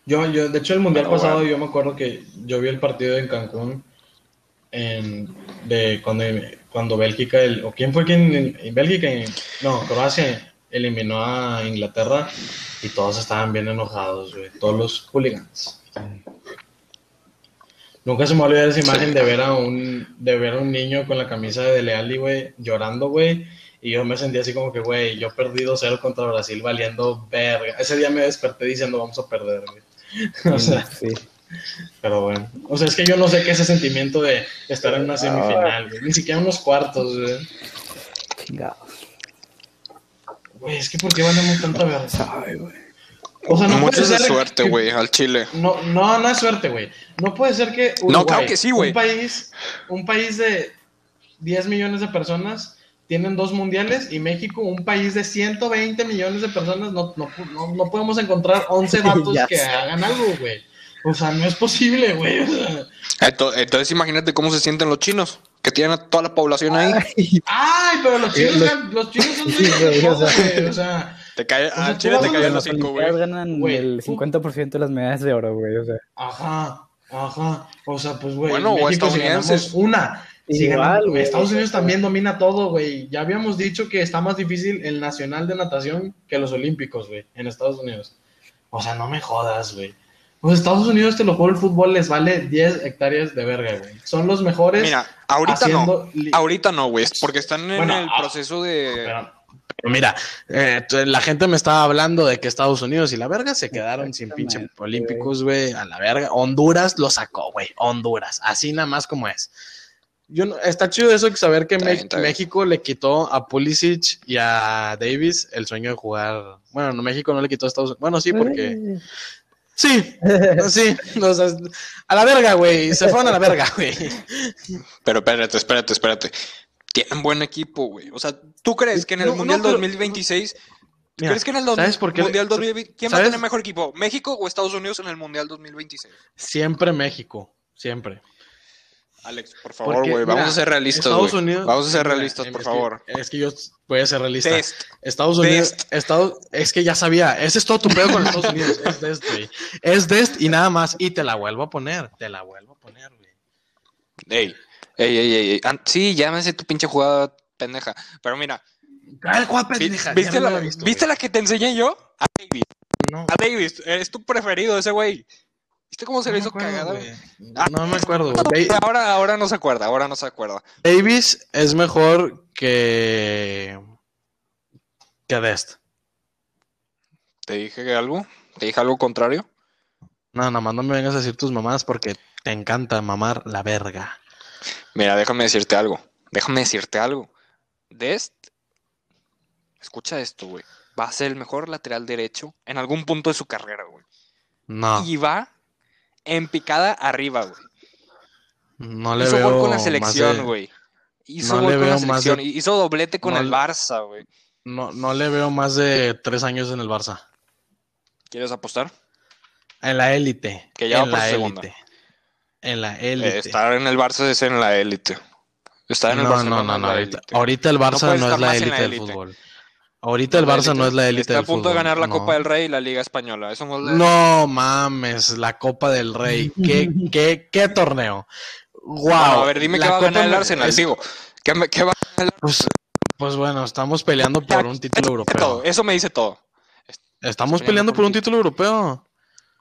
Speaker 3: Yo, yo, de hecho, el mundial pasado,
Speaker 1: bueno.
Speaker 3: yo me acuerdo que yo vi el partido en Cancún en, de cuando, cuando Bélgica, el, o quién fue quien, en Bélgica, no, Croacia eliminó a Inglaterra y todos estaban bien enojados, güey, todos los hooligans. Nunca se me va a olvidar esa imagen de ver a un, de ver a un niño con la camisa de Dele Alli, güey, llorando, güey. Y yo me sentí así como que, güey, yo perdí 2-0 contra Brasil valiendo verga. Ese día me desperté diciendo, vamos a perder, güey. o sea,
Speaker 2: sí.
Speaker 3: pero bueno. O sea, es que yo no sé qué es ese sentimiento de estar en una semifinal, güey. Ni siquiera unos cuartos, güey.
Speaker 2: Chingados.
Speaker 3: Güey, es que ¿por qué valemos tanta verga?
Speaker 2: Güey.
Speaker 3: O sea, no
Speaker 1: Mucho
Speaker 3: puede
Speaker 1: de
Speaker 3: ser
Speaker 1: suerte,
Speaker 3: que-
Speaker 1: güey, al Chile.
Speaker 3: No, no, no es suerte, güey. No puede ser que
Speaker 1: No, claro que sí, güey.
Speaker 3: Un país, un país de 10 millones de personas tienen dos mundiales y México, un país de 120 millones de personas, no, no, no, no podemos encontrar 11 vatos
Speaker 2: Ya
Speaker 3: que
Speaker 2: sé.
Speaker 3: hagan algo, güey. O sea, no es posible, güey. O sea,
Speaker 1: Ento- Entonces imagínate cómo se sienten los chinos, que tienen a toda la población ahí.
Speaker 2: Ay,
Speaker 3: Ay, pero los chinos,
Speaker 2: Los-
Speaker 3: los chinos son
Speaker 2: güey, o sea.
Speaker 3: güey. O sea,
Speaker 1: Te cae,
Speaker 3: sea,
Speaker 1: a
Speaker 3: tú
Speaker 1: Chile te
Speaker 3: a
Speaker 1: cae
Speaker 3: los
Speaker 1: hocico, güey.
Speaker 2: Ganan
Speaker 3: Güey,
Speaker 2: el
Speaker 3: tú-
Speaker 2: 50% de las medallas de oro, güey. O sea,
Speaker 3: Ajá, ajá. O sea, pues, güey,
Speaker 1: Bueno, o
Speaker 3: México si
Speaker 1: estadounidenses.
Speaker 3: una.
Speaker 2: Igual, güey.
Speaker 3: Estados Unidos también domina todo, güey. Ya habíamos dicho que está más difícil el nacional de natación que los olímpicos, güey, en Estados Unidos. O sea, no me jodas, güey. Pues Estados Unidos, te lo juro, el fútbol les vale 10 hectáreas de verga, güey. Son los mejores.
Speaker 1: Mira, ahorita no.
Speaker 3: haciendo
Speaker 1: Ahorita no, güey, porque están en
Speaker 3: Bueno,
Speaker 1: el
Speaker 3: ah,
Speaker 1: proceso de...
Speaker 3: Pero, pero mira, eh, la gente me estaba hablando de que Estados Unidos y la verga se quedaron sin pinche olímpicos, güey, a la verga. Honduras lo sacó, güey, Honduras, así nada más como es. Yo no- está chido eso que saber que
Speaker 1: Está
Speaker 3: Me-
Speaker 1: bien, está bien.
Speaker 3: México le quitó a Pulisic y a Davis el sueño de jugar. Bueno, no, México no le quitó a Estados Unidos. Bueno, sí, porque sí, sí, o sea, a la verga, güey, se fueron a la verga, güey.
Speaker 1: Pero espérate, espérate, espérate. Tienen buen equipo, güey. O sea, ¿tú crees que en el
Speaker 3: No, no,
Speaker 1: Mundial
Speaker 3: pero-
Speaker 1: 2026...
Speaker 3: Mira,
Speaker 1: ¿Crees que en el dos-
Speaker 3: ¿sabes por qué?
Speaker 1: Mundial 2020... ¿Quién va a tener mejor equipo? ¿México o Estados Unidos en el Mundial 2026?
Speaker 3: Siempre México, siempre.
Speaker 1: Alex, por favor, güey, vamos a ser realistas,
Speaker 3: Estados
Speaker 1: güey.
Speaker 3: Unidos-
Speaker 1: Vamos a ser
Speaker 3: mira,
Speaker 1: realistas,
Speaker 3: es
Speaker 1: por
Speaker 3: que-
Speaker 1: favor.
Speaker 3: Es que yo voy a ser realista.
Speaker 1: Test.
Speaker 3: Estados Unidos. Estados, es que ya sabía, ese es todo tu pedo con Estados Unidos, es Dest, güey. Es Dest y nada más, y te la vuelvo a poner, te la vuelvo a poner, güey.
Speaker 1: Ey, ey, ey, ey, ey. Sí, sé tu pinche jugada pendeja. Pero mira,
Speaker 3: ¿Cuál, pendeja?
Speaker 1: ¿viste,
Speaker 3: Ya
Speaker 1: la,
Speaker 3: lo he visto,
Speaker 1: ¿viste
Speaker 3: güey.
Speaker 1: la que te enseñé yo? A Davis.
Speaker 3: No,
Speaker 1: A Davis, es tu preferido ese güey. ¿Viste cómo se
Speaker 3: no
Speaker 1: le
Speaker 3: me
Speaker 1: hizo
Speaker 3: acuerdo,
Speaker 1: cagada?
Speaker 3: güey.
Speaker 1: Ah,
Speaker 3: No me acuerdo,
Speaker 1: Ahora, ahora no se acuerda, ahora no se acuerda.
Speaker 3: Davis es mejor que. que Dest.
Speaker 1: ¿Te dije algo? ¿Te dije algo contrario?
Speaker 3: No, nada más no me vengas a decir tus mamás porque te encanta mamar la verga.
Speaker 1: Mira, déjame decirte algo. Déjame decirte algo. Dest, escucha esto, güey. Va a ser el mejor lateral derecho en algún punto de su carrera, güey.
Speaker 3: No,
Speaker 1: Y va en picada arriba, güey.
Speaker 3: no le
Speaker 1: Hizo
Speaker 3: veo.
Speaker 1: gol con la selección,
Speaker 3: de-
Speaker 1: güey. Hizo
Speaker 3: no
Speaker 1: gol con la
Speaker 3: más de-
Speaker 1: selección. Hizo doblete con
Speaker 3: no
Speaker 1: el Barça, güey.
Speaker 3: No, no le veo más de tres años en el Barça.
Speaker 1: ¿Quieres apostar?
Speaker 3: En la élite.
Speaker 1: Que ya va
Speaker 3: en
Speaker 1: por
Speaker 3: la
Speaker 1: segunda.
Speaker 3: élite. En la
Speaker 1: Eh,
Speaker 3: élite.
Speaker 1: estar en el Barça es en la élite. Estar en el
Speaker 3: no,
Speaker 1: Barcelona
Speaker 3: no, no, no. Ahorita, el Barça no,
Speaker 1: estar
Speaker 3: es la élite del fútbol. Ahorita el Barça no es la élite
Speaker 1: Está a punto
Speaker 3: fútbol.
Speaker 1: de ganar la
Speaker 3: no.
Speaker 1: Copa del Rey y la Liga Española. Eso no es
Speaker 3: No mames, la Copa del Rey. ¿Qué, qué, qué torneo? Wow.
Speaker 1: A ver, dime qué va a ganar el Arsenal, digo. ¿Qué, qué va a ganar el
Speaker 3: Pues, pues bueno, estamos peleando por un título europeo.
Speaker 1: Eso me dice todo.
Speaker 3: Estamos peleando por un título europeo.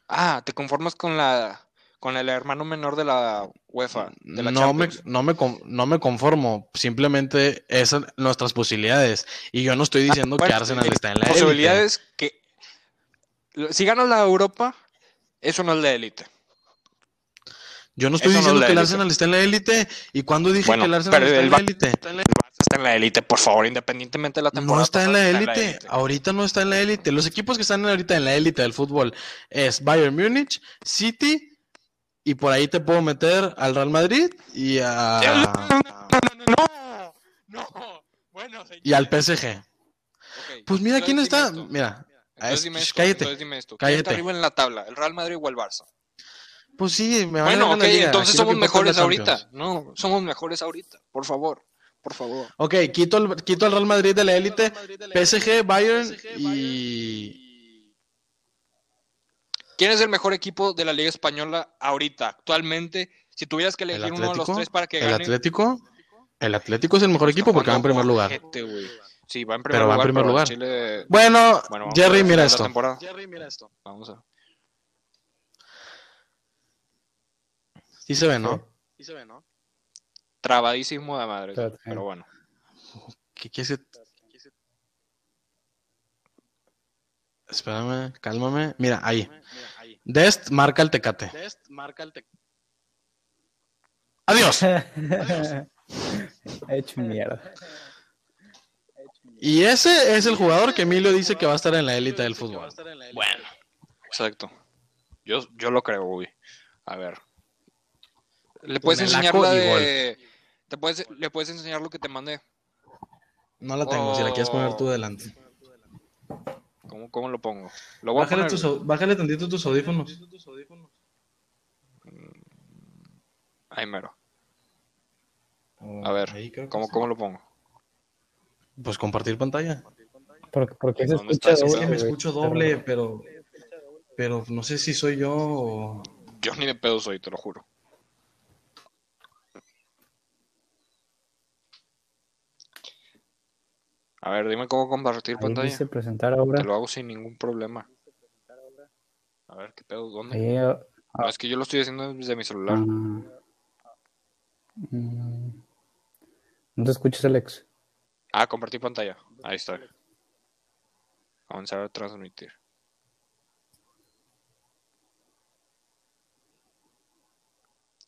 Speaker 1: Ah, ¿te conformas con la con el hermano menor de la UEFA? De la
Speaker 3: No me, no, me, con- no me conformo, simplemente esas son nuestras posibilidades. Y yo no estoy diciendo que
Speaker 1: Bueno,
Speaker 3: Arsenal
Speaker 1: eh,
Speaker 3: está en la élite.
Speaker 1: Posibilidades que. Si ganas la Europa, eso no es de élite.
Speaker 3: Yo no estoy
Speaker 1: eso no es
Speaker 3: diciendo
Speaker 1: la
Speaker 3: que el. Arsenal está en la élite. ¿Y cuándo dije
Speaker 1: Bueno,
Speaker 3: que el Arsenal está
Speaker 1: el
Speaker 3: en la élite?
Speaker 1: Está en la élite, por favor, independientemente de la temporada.
Speaker 3: No está en la élite. Ahorita no está en la élite. Los equipos que están ahorita en la élite del fútbol es Bayern Múnich, City y por ahí te puedo meter al Real Madrid y a
Speaker 1: No, no, no, no. Bueno,
Speaker 3: y al PSG.
Speaker 1: ok.
Speaker 3: Pues mira
Speaker 1: Entonces
Speaker 3: quién está.
Speaker 1: esto.
Speaker 3: Mira,
Speaker 1: Entonces
Speaker 3: es-
Speaker 1: dime esto,
Speaker 3: cállate.
Speaker 1: entonces dime esto. ¿Quién está
Speaker 3: cállate.
Speaker 1: arriba en la tabla? ¿El Real Madrid o el Barça?
Speaker 3: Pues sí, me van
Speaker 1: Bueno,
Speaker 3: a
Speaker 1: ok,
Speaker 3: la
Speaker 1: entonces somos mejores ahorita. No, somos mejores ahorita. Por favor, por favor.
Speaker 3: Ok, quito el, quito el Real Madrid de la élite, PSG, Bayern y...
Speaker 1: ¿Quién es el mejor equipo de la Liga Española ahorita, actualmente? Si tuvieras que
Speaker 3: ¿El
Speaker 1: elegir uno de los tres para que
Speaker 3: ¿El
Speaker 1: gane.
Speaker 3: Atlético? El Atlético es el mejor equipo porque va en primer lugar.
Speaker 1: Sí, va en primer
Speaker 3: Pero va en
Speaker 1: lugar.
Speaker 3: primer lugar.
Speaker 1: Chile-
Speaker 3: Bueno,
Speaker 1: Bueno, vamos a
Speaker 3: Jerry,
Speaker 1: ver
Speaker 3: mira esto.
Speaker 1: temporada. Vamos a ver.
Speaker 3: Sí se ve, ¿no?
Speaker 1: Trabadísimo de madre. Pero bueno.
Speaker 3: ¿Qué quieres? Espérame, cálmame. Mira, ahí. Dest marca el tecate. Adiós.
Speaker 2: He hecho mierda.
Speaker 3: Y ese es el jugador que Emilio dice que va a estar en la élite del fútbol.
Speaker 1: Bueno. Exacto. Yo, yo lo creo, güey. A ver. ¿Le puedes enseñar la de... ¿Te puedes, ¿Le puedes enseñar lo que te mandé?
Speaker 3: No la tengo, si la quieres poner tú delante.
Speaker 1: ¿Cómo, cómo lo pongo? Lo voy a
Speaker 3: Bájale,
Speaker 1: poner,
Speaker 3: tantito tus audífonos.
Speaker 1: Ahí mero. A ver, ¿Cómo. ¿Cómo lo pongo?
Speaker 3: Pues compartir pantalla.
Speaker 2: ¿Por, por qué
Speaker 3: Es que me escucho doble, pero. Pero no sé si soy yo o.
Speaker 1: Yo ni de pedo soy, te lo juro. A ver, dime cómo compartir
Speaker 2: Ahí
Speaker 1: pantalla.
Speaker 2: dice presentar ahora.
Speaker 1: Te lo hago sin ningún problema. A ver, ¿qué pedo? ¿Dónde?
Speaker 2: Ahí, ah,
Speaker 1: No, es que yo lo estoy haciendo desde mi celular.
Speaker 2: mm, ¿No te escuchas, Alex?
Speaker 1: Ah, compartir pantalla. Ahí está. Comenzar a transmitir.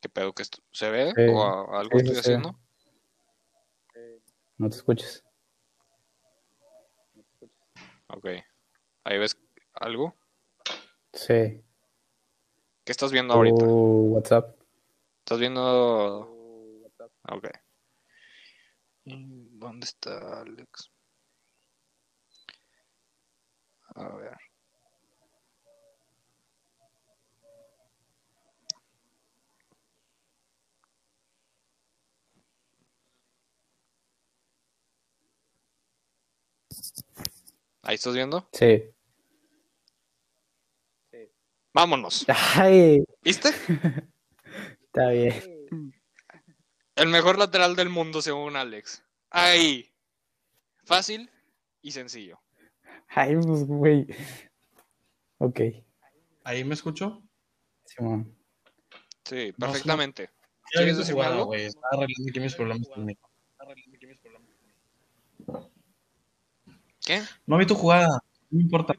Speaker 1: ¿Qué pedo que esto? ¿Se ve? ¿O algo
Speaker 2: Sí,
Speaker 1: estoy haciendo?
Speaker 2: No te escuchas.
Speaker 1: Ok. Ahí ves algo.
Speaker 2: Sí.
Speaker 1: ¿Qué estás viendo ahorita?
Speaker 2: Tu WhatsApp.
Speaker 1: ¿Estás viendo? Ok. ¿Y ¿Dónde está Alex? A ver. ¿Ahí estás viendo?
Speaker 2: Sí.
Speaker 1: Vámonos.
Speaker 2: Ay,
Speaker 1: ¿Viste?
Speaker 2: está bien.
Speaker 1: El mejor lateral del mundo según Alex. Ahí. Fácil y sencillo.
Speaker 2: Ay, pues, güey. Ok.
Speaker 3: ¿Ahí me escucho?
Speaker 2: Simón.
Speaker 1: Sí,
Speaker 3: No,
Speaker 1: perfectamente.
Speaker 3: Ya
Speaker 1: ¿Quieres
Speaker 3: vi tu
Speaker 1: decirme
Speaker 3: jugada,
Speaker 1: algo?
Speaker 3: güey. Estaba arreglando aquí mis problemas técnicos.
Speaker 1: ¿Qué?
Speaker 3: No vi tu jugada. No importa.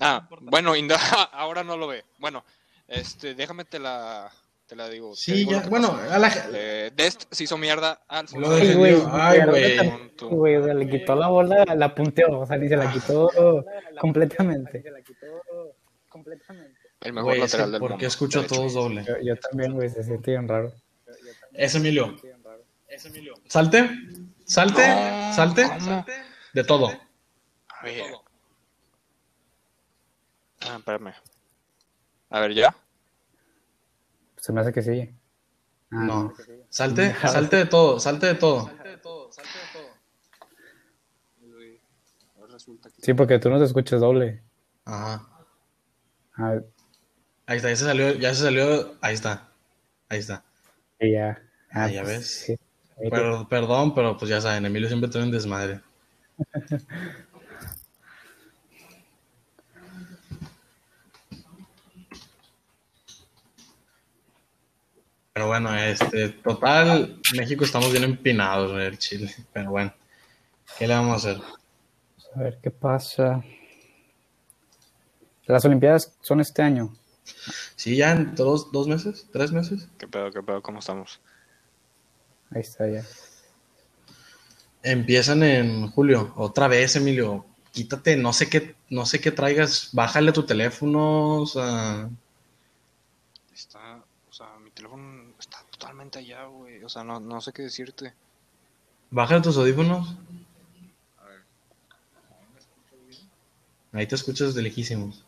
Speaker 1: Ah, bueno, Inda- ahora no lo ve. Bueno, este, déjame te la, te la digo.
Speaker 3: Sí,
Speaker 1: digo
Speaker 3: ya. Bueno,
Speaker 1: pasó.
Speaker 3: a la.
Speaker 1: Eh, Dest se hizo mierda al
Speaker 3: Lo defendió.
Speaker 2: güey,
Speaker 3: Ay, güey.
Speaker 2: neta,
Speaker 1: Punto.
Speaker 2: Güey, o sea, le quitó la bola, la punteó, o sea, se la quitó completamente.
Speaker 1: El mejor
Speaker 3: Güey, es
Speaker 1: lateral del
Speaker 3: ¿por
Speaker 1: mundo.
Speaker 3: qué escucho a todos doble?
Speaker 2: Yo, yo también, güey, se siente bien raro.
Speaker 3: Es Emilio. Salte. Salte.
Speaker 1: No,
Speaker 3: Salte.
Speaker 1: ¿cómo?
Speaker 3: De todo.
Speaker 1: A ver. Ah, espérame. A ver, ¿ya?
Speaker 2: Se me hace que sí. Ah,
Speaker 3: No. Salte. Salte de todo. Salte de todo.
Speaker 2: Sí, porque tú no te escuchas doble.
Speaker 3: Ajá.
Speaker 2: Ah,
Speaker 3: Ahí está. Ya se salió. Ya se salió. Ahí está. Ahí está.
Speaker 2: ya. Ah,
Speaker 3: Ah, ya
Speaker 2: pues,
Speaker 3: ves.
Speaker 2: sí.
Speaker 3: Pero, perdón, pero pues ya saben, Emilio siempre tiene un desmadre. Pero bueno, este, total, México estamos bien empinados, el Chile. Pero bueno, ¿qué le vamos a hacer?
Speaker 2: A ver qué pasa. Las Olimpiadas son este año.
Speaker 3: Sí, ya en dos, dos meses, tres meses.
Speaker 1: ¿Qué pedo, qué pedo? ¿Cómo estamos?
Speaker 2: Ahí está ya.
Speaker 3: Empiezan en julio. Otra vez, Emilio. Quítate, no sé qué, no sé qué traigas. Bájale tu teléfono, o sea.
Speaker 1: Está, o sea, mi teléfono totalmente allá, güey. O sea, no, no sé qué decirte.
Speaker 3: Bájale tus audífonos. Ahí te escuchas de lejísimos.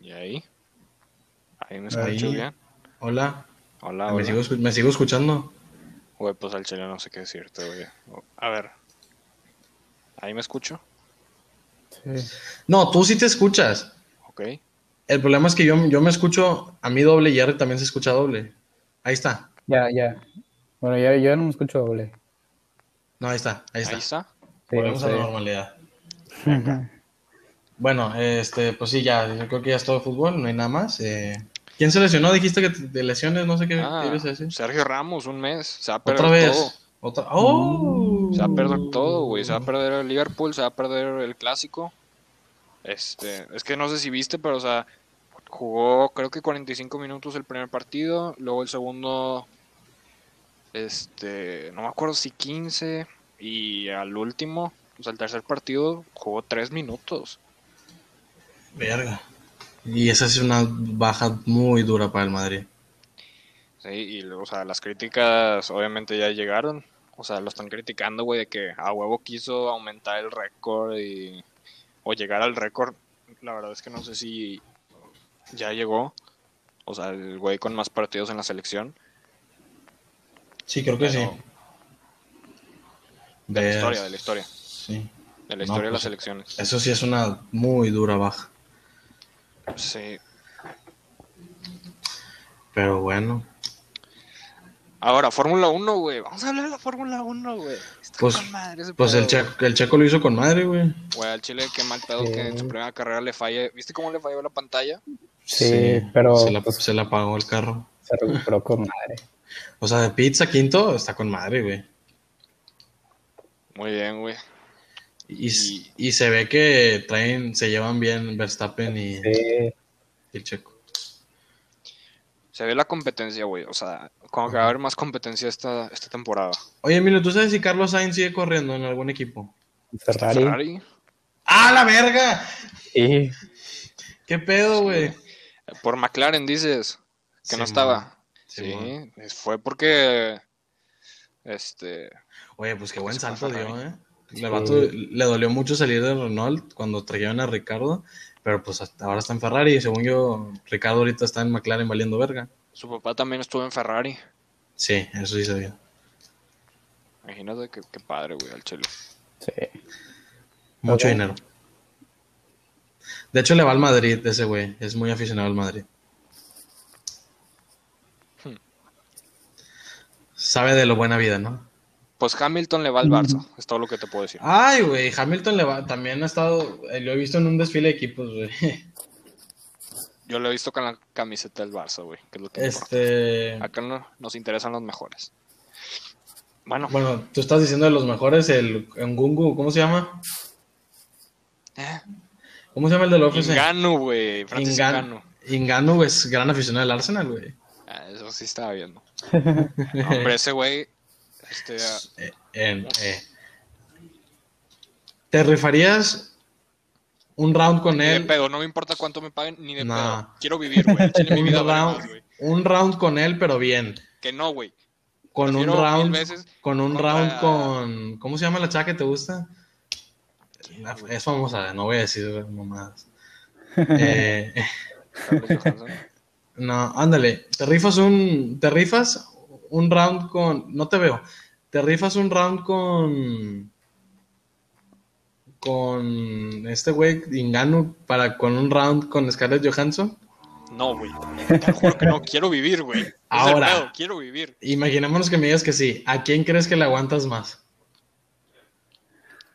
Speaker 1: ¿Y ahí? Ahí me escucho
Speaker 3: Ahí.
Speaker 1: bien.
Speaker 3: Hola.
Speaker 1: Hola,
Speaker 3: me,
Speaker 1: hola.
Speaker 3: sigo, me sigo escuchando.
Speaker 1: Güey, pues al chile no sé qué decirte, güey. A ver. ¿Ahí me escucho?
Speaker 2: Sí.
Speaker 3: No, tú sí te escuchas.
Speaker 1: Ok.
Speaker 3: El problema es que yo, yo me escucho a mí doble y R también se escucha doble. Ahí está.
Speaker 2: Ya, ya. Bueno, ya, yo no me escucho doble.
Speaker 3: No, ahí está. Ahí está.
Speaker 1: Ahí está.
Speaker 2: Sí,
Speaker 3: Volvemos a la normalidad. Bueno, este, pues sí, ya, yo creo que ya es todo fútbol, no hay nada más. Eh, ¿Quién se lesionó? Dijiste que te- de lesiones, no sé qué,
Speaker 1: Ah,
Speaker 3: ibas a decir.
Speaker 1: Sergio Ramos, un mes. Se va a perder
Speaker 3: Otra vez.
Speaker 1: todo.
Speaker 3: Otra. ¡Oh!
Speaker 1: Se va a perder todo, güey. Se va a perder el Liverpool, se va a perder el clásico. Este, es que no sé si viste, pero o sea, jugó creo que 45 minutos el primer partido, luego el segundo este, no me acuerdo si 15 y al último, o sea, el tercer partido jugó 3 minutos.
Speaker 3: Verga. Y esa es una baja muy dura para el Madrid.
Speaker 1: Sí, y o sea, las críticas obviamente ya llegaron. O sea, lo están criticando, güey, de que a huevo quiso aumentar el récord y... o llegar al récord. La verdad es que no sé si ya llegó. O sea, el güey con más partidos en la selección.
Speaker 3: Sí, creo que sí.
Speaker 1: De la historia, de la historia.
Speaker 3: Sí.
Speaker 1: De la
Speaker 3: No,
Speaker 1: historia de las
Speaker 3: pues,
Speaker 1: selecciones.
Speaker 3: Eso sí es una muy dura baja.
Speaker 1: Sí.
Speaker 3: Pero bueno.
Speaker 1: Ahora, Fórmula 1, güey. Vamos a hablar de la Fórmula 1, güey. Está
Speaker 3: Pues-
Speaker 1: con madre ese
Speaker 3: Pues el checo, el checo lo hizo con madre, güey.
Speaker 1: Güey, al Chile, qué mal pedo que en su primera carrera le falle. ¿Viste cómo le falló la pantalla?
Speaker 2: Sí, pero
Speaker 3: Se la,
Speaker 2: pues,
Speaker 3: se la apagó el carro.
Speaker 2: se recuperó con madre.
Speaker 3: O sea, de pizza quinto está con madre, güey.
Speaker 1: Muy bien, güey.
Speaker 3: Y, y se ve que traen, se llevan bien Verstappen y,
Speaker 2: Sí,
Speaker 3: y el checo.
Speaker 1: Se ve la competencia, güey. O sea, como que va a haber más competencia esta, esta temporada.
Speaker 3: Oye, Emilio, ¿tú sabes si Carlos Sainz sigue corriendo en algún equipo?
Speaker 2: Ferrari.
Speaker 1: Ferrari.
Speaker 3: ¡Ah, la verga!
Speaker 2: Sí,
Speaker 3: ¿Qué pedo, güey?
Speaker 1: Por McLaren dices que no estaba.
Speaker 3: Sí,
Speaker 1: Sí,
Speaker 3: man.
Speaker 1: es- fue porque. Este.
Speaker 3: Oye, pues qué buen salto dio. ¿eh?
Speaker 2: Sí.
Speaker 3: Le, vato- le dolió mucho salir de Renault cuando trajeron a Ricardo, pero pues hasta ahora está en Ferrari y según yo, Ricardo ahorita está en McLaren valiendo verga.
Speaker 1: Su papá también estuvo en Ferrari.
Speaker 3: Sí, eso sí sabía.
Speaker 1: Imagínate qué, qué padre, güey, al chile.
Speaker 2: sí.
Speaker 3: Mucho dinero. De hecho, le va al Madrid ese güey. Es muy aficionado al Madrid.
Speaker 1: Hmm.
Speaker 3: Sabe de lo buena vida, ¿no?
Speaker 1: Pues Hamilton le va al Barça, es todo lo que te puedo decir.
Speaker 3: Ay, güey, Hamilton le va. También ha estado. eh, Lo he visto en un desfile de equipos, güey.
Speaker 1: Yo lo he visto con la camiseta del Barça, güey, que es lo que importa.
Speaker 3: Este.
Speaker 1: Acá no, nos interesan los mejores. Bueno,
Speaker 3: Bueno, tú estás diciendo de los mejores, el Ngungu, ¿cómo se llama?
Speaker 1: eh,
Speaker 3: ¿Cómo se llama el del UFC?
Speaker 1: Ngannou, güey, Francis
Speaker 3: Ingan-
Speaker 1: Ngannou.
Speaker 3: Ngannou es gran aficionado del Arsenal, güey.
Speaker 1: Ah, eso sí estaba viendo. Hombre, ese güey, este,
Speaker 3: Eh, en- eh. ¿Te rifarías un round con
Speaker 1: ni de
Speaker 3: él?
Speaker 1: pedo, no me importa cuánto me paguen, ni de
Speaker 3: No.
Speaker 1: pedo. Quiero vivir, güey.
Speaker 3: Un
Speaker 1: vida
Speaker 3: round,
Speaker 1: más, güey.
Speaker 3: un round con él, pero bien.
Speaker 1: Que no, güey.
Speaker 3: Con un
Speaker 1: Prefiero
Speaker 3: round,
Speaker 1: veces
Speaker 3: con un
Speaker 1: contra-
Speaker 3: round con, ¿cómo se llama la chava que te gusta? La- es famosa, no voy a decir mamadas. Eh, no, ándale, te rifas un, te rifas un round con, no te veo, te rifas un round con, con este güey Inganu para con un round con Scarlett Johansson.
Speaker 1: No, güey. Te juro que no. Quiero vivir, güey.
Speaker 3: Ahora.
Speaker 1: pedo, quiero vivir.
Speaker 3: Imaginémonos que me digas que sí. ¿A quién crees que le aguantas más?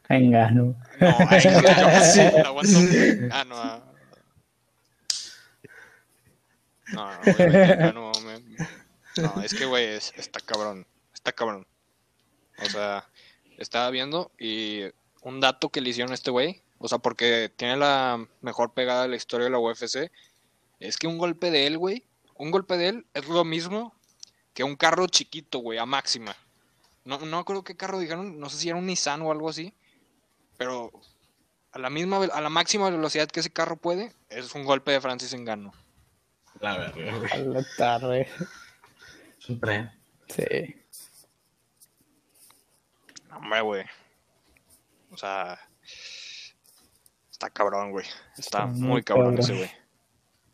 Speaker 2: Engano.
Speaker 1: No, a
Speaker 3: Sí.
Speaker 1: la aguanto. Ah, no. a- No, no, güey, no, me- no, es que, güey, es- está cabrón. Está cabrón. O sea, estaba viendo y un dato que le hicieron a este güey, o sea, porque tiene la mejor pegada de la historia de la UFC, es que un golpe de él, güey, un golpe de él es lo mismo que un carro chiquito, güey, a máxima. No, no me acuerdo qué carro dijeron, no sé si era un Nissan o algo así, pero a la misma, a la máxima velocidad que ese carro puede, es un golpe de Francis Engano.
Speaker 3: La verga, güey. Tren.
Speaker 2: Sí.
Speaker 1: Hombre, güey. O sea, Está cabrón, güey. Está
Speaker 2: Está muy
Speaker 1: muy cabrón
Speaker 2: cabrón.
Speaker 1: ese, güey.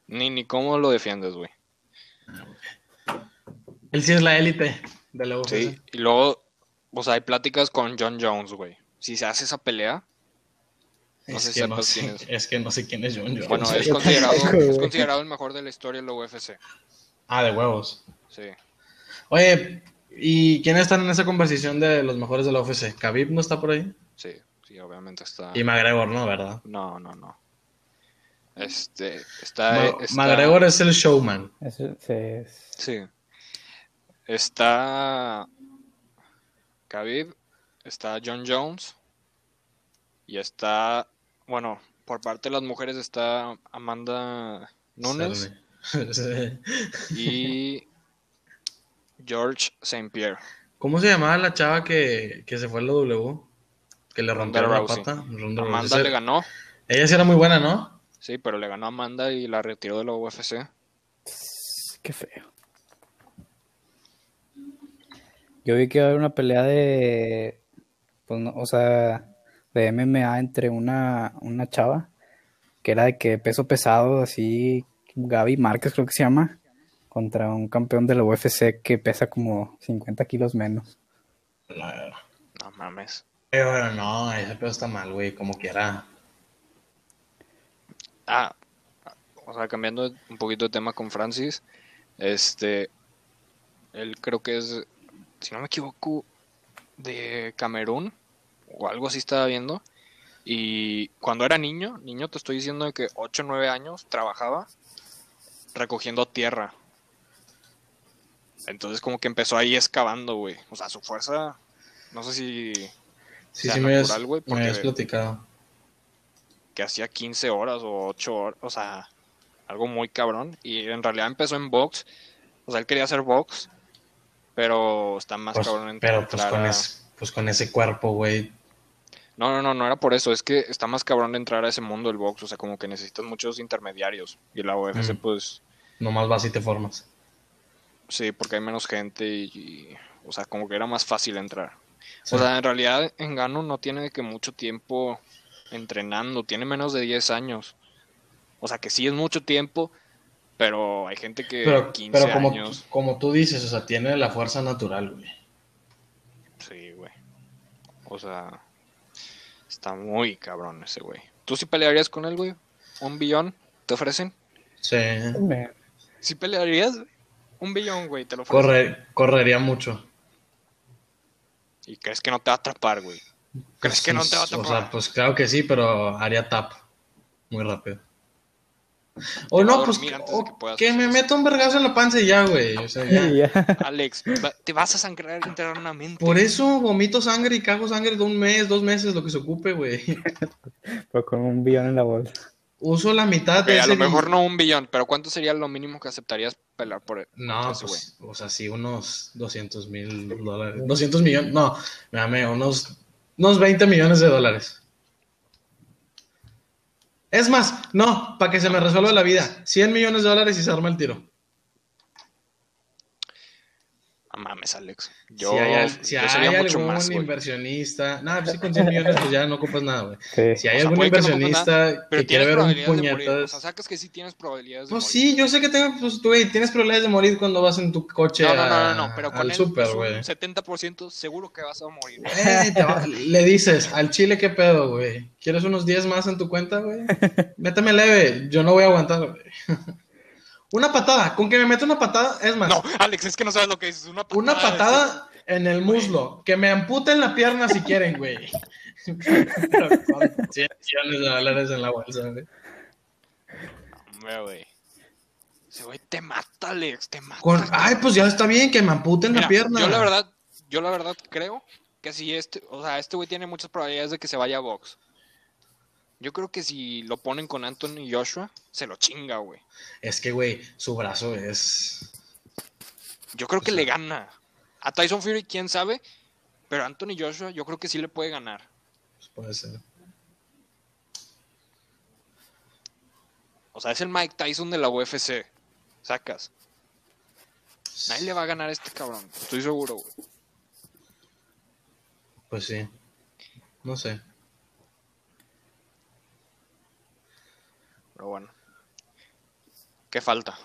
Speaker 1: Ni, ni cómo lo defiendes, güey.
Speaker 3: Él sí es la élite de la UFC.
Speaker 1: Sí, y luego, o sea, hay pláticas con John Jones, güey. Si se hace esa pelea, No
Speaker 3: es,
Speaker 1: sé si
Speaker 3: que no sé,
Speaker 1: quién es.
Speaker 3: es que no sé quién es John Jones.
Speaker 1: bueno, es considerado el mejor de la historia de la UFC.
Speaker 3: Ah, de huevos.
Speaker 1: Sí.
Speaker 3: Oye, ¿y quiénes están en esa conversación de los mejores de la UFC? ¿Khabib no está por ahí?
Speaker 1: Sí, sí, obviamente está.
Speaker 3: Y McGregor, ¿no? ¿Verdad?
Speaker 1: No, no, no. Este, está,
Speaker 3: Ma-
Speaker 1: está-
Speaker 3: McGregor es el showman.
Speaker 2: Eso, sí, es-
Speaker 1: Sí. Está Khabib, está John Jones y está, bueno, por parte de las mujeres está Amanda Nunes
Speaker 3: Sí.
Speaker 1: y George St. Pierre.
Speaker 3: ¿Cómo se llamaba la chava que, que se fue a la W? Que le
Speaker 1: Ronda
Speaker 3: rompieron la pata. Ronda
Speaker 1: Amanda
Speaker 3: Rousey.
Speaker 1: le ganó,
Speaker 3: Ella sí era muy buena, ¿no?
Speaker 1: sí, pero le ganó a Amanda y la retiró de la UFC.
Speaker 2: Qué feo. Yo vi que iba a haber una pelea de, pues no, o sea, de MMA entre una, una chava, que era de que peso pesado, así, Gaby Márquez creo que se llama, contra un campeón de la UFC que pesa como 50 kilos menos.
Speaker 1: No mames.
Speaker 3: Pero no, ese pedo está mal, güey, como quiera.
Speaker 1: Ah, o sea, cambiando un poquito de tema con Francis, este, él creo que es, si no me equivoco, de Camerún o algo así estaba viendo. Y cuando era niño, niño te estoy diciendo de que 8 o 9 años trabajaba recogiendo tierra. Entonces como que empezó ahí excavando, güey. O sea, su fuerza, no sé si
Speaker 3: Sí,
Speaker 1: sea
Speaker 3: sí, me
Speaker 1: natural,
Speaker 3: me habías platicado.
Speaker 1: que hacía 15 horas o 8 horas, o sea, algo muy cabrón. Y en realidad empezó en box, o sea, él quería hacer box, pero está más
Speaker 3: Pues,
Speaker 1: cabrón en
Speaker 3: pero pues
Speaker 1: entrar
Speaker 3: con,
Speaker 1: a-
Speaker 3: ese, pues con ese cuerpo, güey.
Speaker 1: No, no, no, no era por eso, es que está más cabrón de entrar a ese mundo del box, o sea, como que necesitas muchos intermediarios. Y la UFC,
Speaker 3: Mm.
Speaker 1: pues,
Speaker 3: Nomás vas y te formas.
Speaker 1: Sí, porque hay menos gente y, y, o sea, como que era más fácil entrar.
Speaker 3: Sí.
Speaker 1: O sea, en realidad en Gano no tiene que mucho tiempo entrenando, tiene menos de 10 años. O sea, que sí es mucho tiempo, pero hay gente que
Speaker 3: pero
Speaker 1: 15
Speaker 3: pero como,
Speaker 1: años.
Speaker 3: como tú dices, o sea, tiene la fuerza natural, güey.
Speaker 1: Sí, güey. O sea, está muy cabrón ese güey. ¿Tú sí pelearías con él, güey? ¿Un billón te ofrecen?
Speaker 3: Sí.
Speaker 1: ¿Sí pelearías? Un billón, güey, te lo.
Speaker 3: Corre, correría mucho.
Speaker 1: ¿Y crees que no te va a atrapar, güey? ¿Crees que no te va a
Speaker 3: O
Speaker 1: atrapar?
Speaker 3: sea, pues claro que sí, pero haría tap muy rápido. O no, pues o
Speaker 1: que
Speaker 3: que me meta un vergazo en la panza y ya, güey. O sea, ya.
Speaker 2: ya.
Speaker 1: Alex, te vas a sangrar internamente.
Speaker 3: Por eso vomito sangre y cago sangre de un mes, dos meses, lo que se ocupe, güey.
Speaker 2: Pero con un billón en la bolsa.
Speaker 3: Uso la mitad de
Speaker 1: a
Speaker 3: ese
Speaker 1: lo mejor no un billón, pero ¿cuánto sería lo mínimo que aceptarías pelear por él?
Speaker 3: No,
Speaker 1: ese
Speaker 3: pues, o sea, sí, unos 200 mil dólares. 200 millones, no, dame unos, unos 20 millones de dólares. Es más, no, para que se me resuelva la vida, 100 millones de dólares y se arma el tiro.
Speaker 1: No mames, Alex. Yo,
Speaker 3: si hay, si
Speaker 1: yo
Speaker 3: hay
Speaker 1: sería mucho
Speaker 3: algún
Speaker 1: más,
Speaker 3: inversionista, nada, pues sí, con 100 millones pues ya no ocupas nada, güey.
Speaker 2: Sí.
Speaker 3: Si hay
Speaker 1: O sea,
Speaker 3: algún
Speaker 1: puede que no
Speaker 3: inversionista
Speaker 1: Pero
Speaker 3: que quiere ver un
Speaker 1: morir. O sea, sacas que sí tienes probabilidades de
Speaker 3: Pues
Speaker 1: morir.
Speaker 3: sí, yo sé que tengo, pues tú, güey, tienes probabilidades de morir cuando vas en tu coche
Speaker 1: No, no, no,
Speaker 3: a-
Speaker 1: no, no, pero con es un
Speaker 3: güey.
Speaker 1: 70% seguro que vas a morir.
Speaker 3: Eh, te va- le dices al chile, ¿qué pedo, güey? ¿Quieres unos 10 más en tu cuenta, güey? Méteme leve, yo no voy a aguantar, güey. Una patada, con que me meta una patada, es más,
Speaker 1: No, Alex, es que no sabes lo que dices. Una patada.
Speaker 3: una patada en el muslo, que me amputen la pierna si quieren, güey. Pero con 100 millones de dólares en la bolsa, güey.
Speaker 1: Hombre, güey. Ese güey te mata, Alex, te mata.
Speaker 3: Con, ay, pues ya está bien, que me amputen la
Speaker 1: Mira,
Speaker 3: pierna.
Speaker 1: Yo la verdad, yo la verdad creo que si este, o sea, este güey tiene muchas probabilidades de que se vaya a box. Yo creo que si lo ponen con Anthony Joshua, se lo chinga, güey.
Speaker 3: Es que, güey, su brazo es...
Speaker 1: Yo creo que le gana. A Tyson Fury, quién sabe, pero Anthony Joshua yo creo que sí le puede ganar.
Speaker 3: pues, puede ser.
Speaker 1: O sea, es el Mike Tyson de la UFC. Sacas. Nadie le va a ganar a este cabrón. Estoy seguro, güey.
Speaker 3: Pues sí. No sé.
Speaker 1: Pero bueno. ¿Qué falta?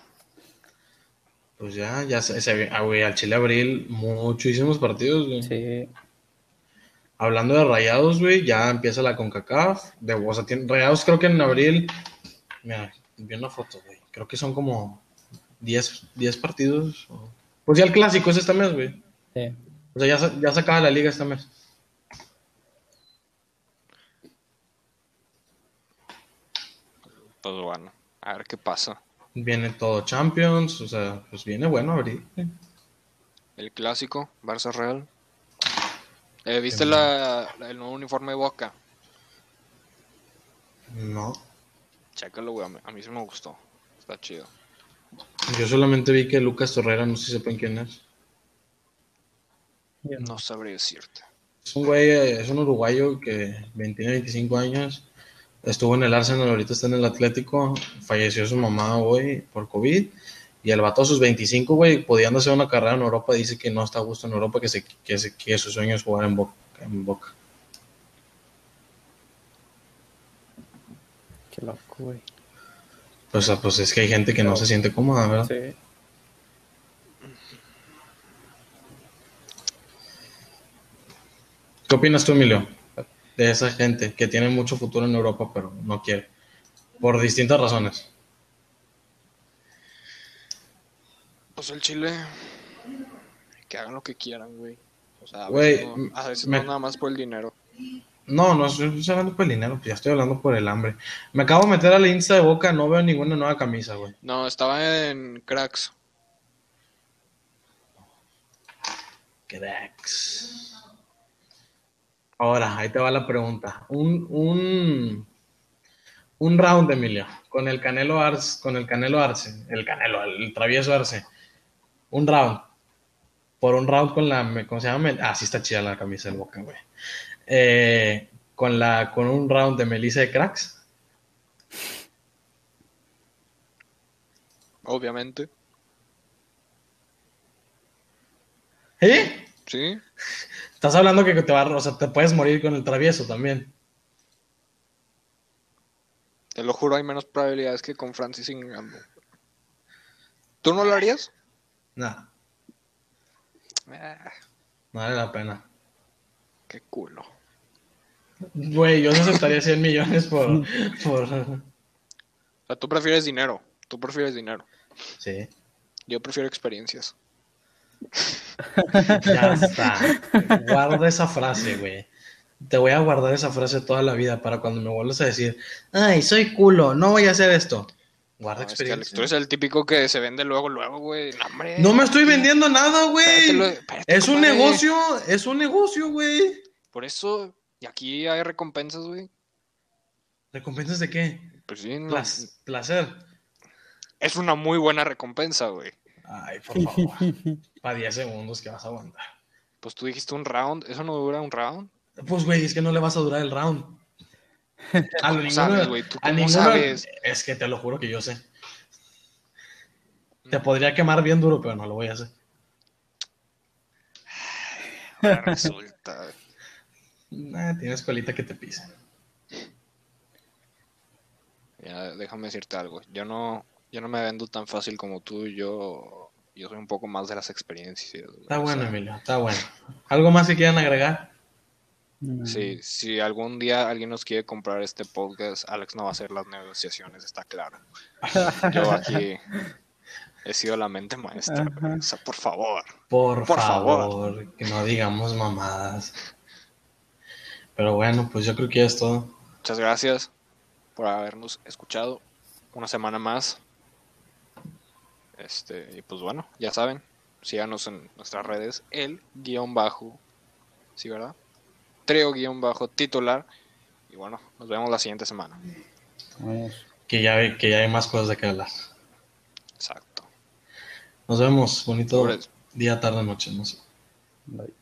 Speaker 3: Pues ya, ya se, se ah, güey, al Chile Abril, muchísimos partidos, güey.
Speaker 2: Sí.
Speaker 3: Hablando de Rayados, güey, ya empieza la CONCACAF. De, o sea, tiene- Rayados creo que en abril, mira, vi una foto, güey. Creo que son como 10, 10 partidos. o- Pues ya el clásico es este mes, güey.
Speaker 2: Sí.
Speaker 3: O sea, ya, ya se acaba la liga este mes.
Speaker 1: Pues bueno, a ver qué pasa.
Speaker 3: Viene todo Champions, o sea, pues viene bueno abril. güey.
Speaker 1: El clásico, Barça Real. Eh, ¿Viste la, la- el nuevo uniforme de Boca?
Speaker 3: No,
Speaker 1: Chécalo, güey. A mí, a mí sí me gustó. Está chido.
Speaker 3: yo solamente vi que Lucas Torrera, no sé si sepan quién es.
Speaker 1: No sabría decirte.
Speaker 3: Es un güey, eh, es un uruguayo que 20, 25 años, estuvo en el Arsenal, ahorita está en el Atlético, falleció su mamá, güey, por COVID, y el vato a sus 25, güey, pudiendo hacer una carrera en Europa, dice que no está a gusto en Europa, que, se, que, se- que su sueño es jugar en Boca. En Boca.
Speaker 2: Qué loco, güey.
Speaker 3: Sea, pues es que hay gente que no se siente cómoda, ¿verdad?
Speaker 2: Sí.
Speaker 3: ¿Qué opinas tú, Emilio? De esa gente que tiene mucho futuro en Europa, pero no quiere. Por distintas razones.
Speaker 1: Pues el Chile. Que hagan lo que quieran, güey. O sea, a
Speaker 3: Güey,
Speaker 1: veces, no, a veces
Speaker 3: me-
Speaker 1: no nada más por el dinero.
Speaker 3: No, no estoy estoy hablando por el dinero, pues ya estoy hablando por el hambre. Me acabo de meter a la Insta de Boca, no veo ninguna nueva camisa, güey.
Speaker 1: No, estaba en Cracks.
Speaker 3: Cracks. Ahora, ahí te va la pregunta. Un, un, un round, Emilio, con el Canelo Arce, con el Canelo Arce, el Canelo, el travieso Arce. Un round. Por un round con la, ¿cómo se llama? Ah, sí está chida la camisa del Boca, güey. Eh, con la, con un round de Melissa de Cracks.
Speaker 1: Obviamente.
Speaker 3: ¿Eh?
Speaker 1: Sí.
Speaker 3: Estás hablando que te va, a- o sea, te puedes morir con el travieso también.
Speaker 1: Te lo juro, hay menos probabilidades que con Francis Ngannou. ¿Tú no lo harías?
Speaker 3: Nah,
Speaker 1: Ah,
Speaker 3: no vale la pena.
Speaker 1: qué culo.
Speaker 3: Güey, yo no aceptaría 100 millones por, por...
Speaker 1: O sea, tú prefieres dinero. Tú prefieres dinero.
Speaker 3: Sí.
Speaker 1: Yo prefiero experiencias.
Speaker 3: Ya está. Guarda esa frase, güey. Te voy a guardar esa frase toda la vida para cuando me vuelvas a decir, ay, soy culo, no voy a hacer esto. Guarda
Speaker 1: No, es que Alex,
Speaker 3: experiencia.
Speaker 1: tú eres el típico que se vende luego, luego, güey. No,
Speaker 3: me estoy vendiendo nada, güey. Es un
Speaker 1: compadre.
Speaker 3: negocio, es un negocio, güey.
Speaker 1: Por eso, y aquí hay recompensas, güey.
Speaker 3: ¿Recompensas de qué?
Speaker 1: Pues sí, no-
Speaker 3: placer.
Speaker 1: es una muy buena recompensa, güey.
Speaker 3: Ay, por favor. Para 10 segundos que vas a aguantar.
Speaker 1: Pues tú dijiste un round, ¿eso no dura un round?
Speaker 3: Pues, güey, es que no le vas a durar el round. A
Speaker 1: ¿Cómo
Speaker 3: ninguno-
Speaker 1: sabes, güey? ¿Tú
Speaker 3: a
Speaker 1: cómo
Speaker 3: ninguno-
Speaker 1: sabes?
Speaker 3: Es que te lo juro que yo sé. Te podría quemar bien duro, pero no lo voy a hacer.
Speaker 1: Ahora resulta.
Speaker 3: Nah, tienes colita que te pisa.
Speaker 1: Ya, déjame decirte algo. Yo no, yo no me vendo tan fácil como tú. Yo, yo soy un poco más de las experiencias.
Speaker 3: Está bueno,
Speaker 1: sea,
Speaker 3: Emilio, está bueno. ¿Algo más que quieran agregar?
Speaker 2: Mm.
Speaker 1: Sí, si algún día alguien nos quiere comprar este podcast, Alex no va a hacer las negociaciones, está claro. Yo aquí he sido la mente maestra. O sea, por favor.
Speaker 3: Por,
Speaker 1: Por
Speaker 3: favor,
Speaker 1: favor.
Speaker 3: que no digamos mamadas. Pero bueno, pues yo creo que ya es todo.
Speaker 1: Muchas gracias por habernos escuchado una semana más. Este, y pues bueno, ya saben, síganos en nuestras redes, el guion bajo, ¿sí verdad? Trio guion bajo titular. Y bueno, nos vemos la siguiente semana.
Speaker 3: Que ya, que ya hay más cosas de que hablar.
Speaker 1: Exacto.
Speaker 3: Nos vemos. Bonito día, tarde, noche. No sé.
Speaker 2: Bye.